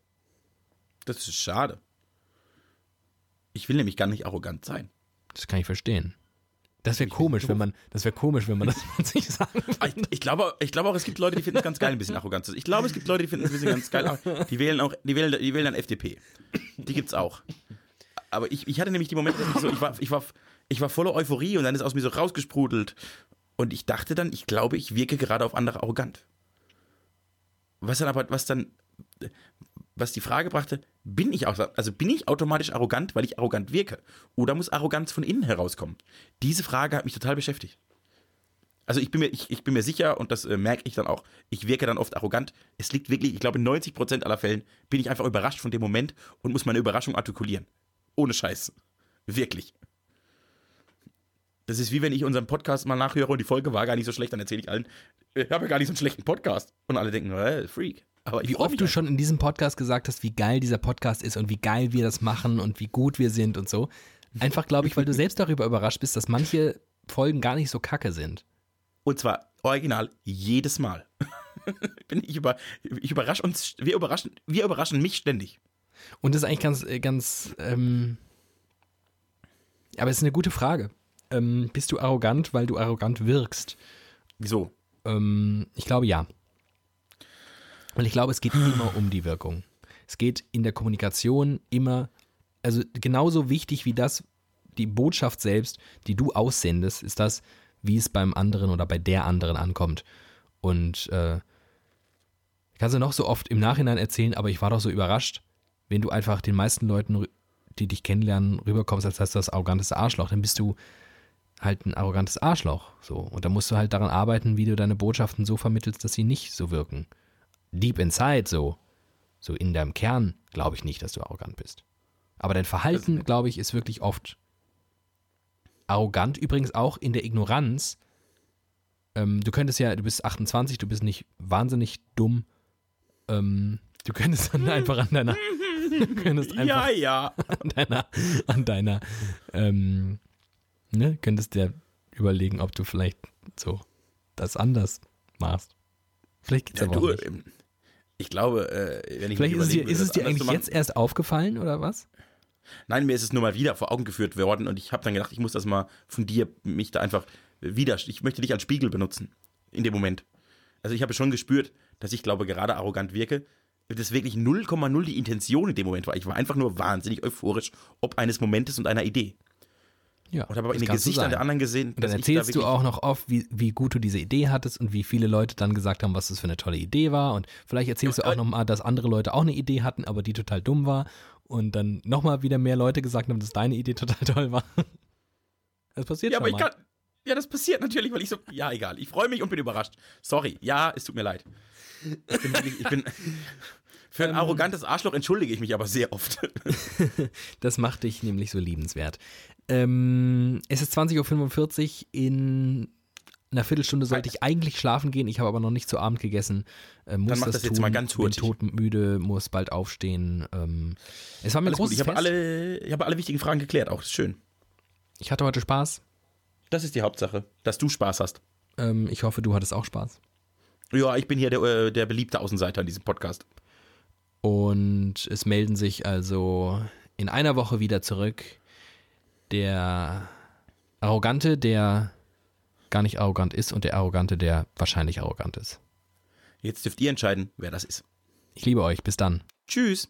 Das ist schade. Ich will nämlich gar nicht arrogant sein. Das kann ich verstehen. Das wäre komisch, wenn man, das wäre komisch, wenn man das von sich sagen Ah, Ich, ich, glaube, ich glaube auch, es gibt Leute, die finden es ganz geil, ein bisschen arrogant zu sein. Ich glaube, es gibt Leute, die finden es ein bisschen ganz geil. Die wählen auch, die wählen, die wählen dann FDP. Die gibt's auch. Aber ich, ich hatte nämlich die Momente, dass ich so, ich war, ich war, ich war voller Euphorie und dann ist aus mir so rausgesprudelt. Und ich dachte dann, ich glaube, ich wirke gerade auf andere arrogant. Was dann aber, was dann, was die Frage brachte, bin ich auch, also bin ich automatisch arrogant, weil ich arrogant wirke? Oder muss Arroganz von innen herauskommen? Diese Frage hat mich total beschäftigt. Also ich bin mir, ich, ich bin mir sicher, und das äh, merke ich dann auch, ich wirke dann oft arrogant. Es liegt wirklich, ich glaube, in 90% aller Fällen bin ich einfach überrascht von dem Moment und muss meine Überraschung artikulieren. Ohne Scheiß. Wirklich. Das ist wie wenn ich unseren Podcast mal nachhöre und die Folge war gar nicht so schlecht, dann erzähle ich allen, ich habe ja gar nicht so einen schlechten Podcast. Und alle denken, äh, Freak. Aber wie oft du schon in diesem Podcast gesagt hast, wie geil dieser Podcast ist und wie geil wir das machen und wie gut wir sind und so. Einfach, glaube ich, weil du selbst darüber überrascht bist, dass manche Folgen gar nicht so kacke sind. Und zwar original jedes Mal. Bin ich, über, ich überrasche uns, wir überraschen, wir überraschen mich ständig. Und das ist eigentlich ganz, ganz, ähm, aber es ist eine gute Frage. Ähm, bist du arrogant, weil du arrogant wirkst? Wieso? Ähm, ich glaube ja. Weil ich glaube, es geht immer um die Wirkung. Es geht in der Kommunikation immer, also genauso wichtig wie das, die Botschaft selbst, die du aussendest, ist das, wie es beim anderen oder bei der anderen ankommt. Und äh, kannst du noch so oft im Nachhinein erzählen, aber ich war doch so überrascht, wenn du einfach den meisten Leuten, die dich kennenlernen, rüberkommst, als heißt das arroganteste Arschloch, dann bist du halt ein arrogantes Arschloch. So. Und da musst du halt daran arbeiten, wie du deine Botschaften so vermittelst, dass sie nicht so wirken. Deep inside, so. So in deinem Kern glaube ich nicht, dass du arrogant bist. Aber dein Verhalten, glaube ich, ist wirklich oft arrogant. Übrigens auch in der Ignoranz. Ähm, du könntest ja, du bist 28, du bist nicht wahnsinnig dumm. Ähm, du könntest dann einfach an deiner, du könntest einfach ja, ja. an deiner, an deiner, ähm, ne, könntest dir überlegen, ob du vielleicht so das anders machst. Vielleicht geht's ja, aber du, auch nicht. Ähm, ich glaube, äh, wenn ich Vielleicht ist es dir, ist es dir eigentlich jetzt erst aufgefallen oder was? Nein, mir ist es nur mal wieder vor Augen geführt worden und ich habe dann gedacht, ich muss das mal von dir, mich da einfach wieder, ich möchte dich als Spiegel benutzen in dem Moment. Also ich habe schon gespürt, dass ich glaube, gerade arrogant wirke. Das wirklich 0,0 die Intention in dem Moment war. Ich war einfach nur wahnsinnig euphorisch ob eines Momentes und einer Idee. Ja, und habe aber in den Gesichtern der anderen gesehen. Und dann erzählst da du auch noch oft, wie, wie gut du diese Idee hattest und wie viele Leute dann gesagt haben, was das für eine tolle Idee war. Und vielleicht erzählst ja, du auch noch mal, dass andere Leute auch eine Idee hatten, aber die total dumm war. Und dann nochmal wieder mehr Leute gesagt haben, dass deine Idee total toll war. Das passiert ja, schon aber mal. Ich kann, ja, das passiert natürlich, weil ich so, ja, egal. Ich freue mich und bin überrascht. Sorry, ja, es tut mir leid. Ich bin, ich bin für ein ähm. arrogantes Arschloch entschuldige ich mich aber sehr oft. das macht dich nämlich so liebenswert. Ähm, es ist 20.45 Uhr. In einer Viertelstunde sollte ich eigentlich schlafen gehen. Ich habe aber noch nicht zu Abend gegessen. Äh, muss Dann mach das, das jetzt tun. mal ganz hurtig. Bin totmüde, muss bald aufstehen. Ähm, es war mir ein großes Ich habe alle, ich habe alle wichtigen Fragen geklärt. Auch ist schön. Ich hatte heute Spaß. Das ist die Hauptsache, dass du Spaß hast. Ähm, ich hoffe, du hattest auch Spaß. Ja, ich bin hier der, äh, der beliebte Außenseiter in diesem Podcast. Und es melden sich also in einer Woche wieder zurück der Arrogante, der gar nicht arrogant ist und der Arrogante, der wahrscheinlich arrogant ist. Jetzt dürft ihr entscheiden, wer das ist. Ich liebe euch. Bis dann. Tschüss.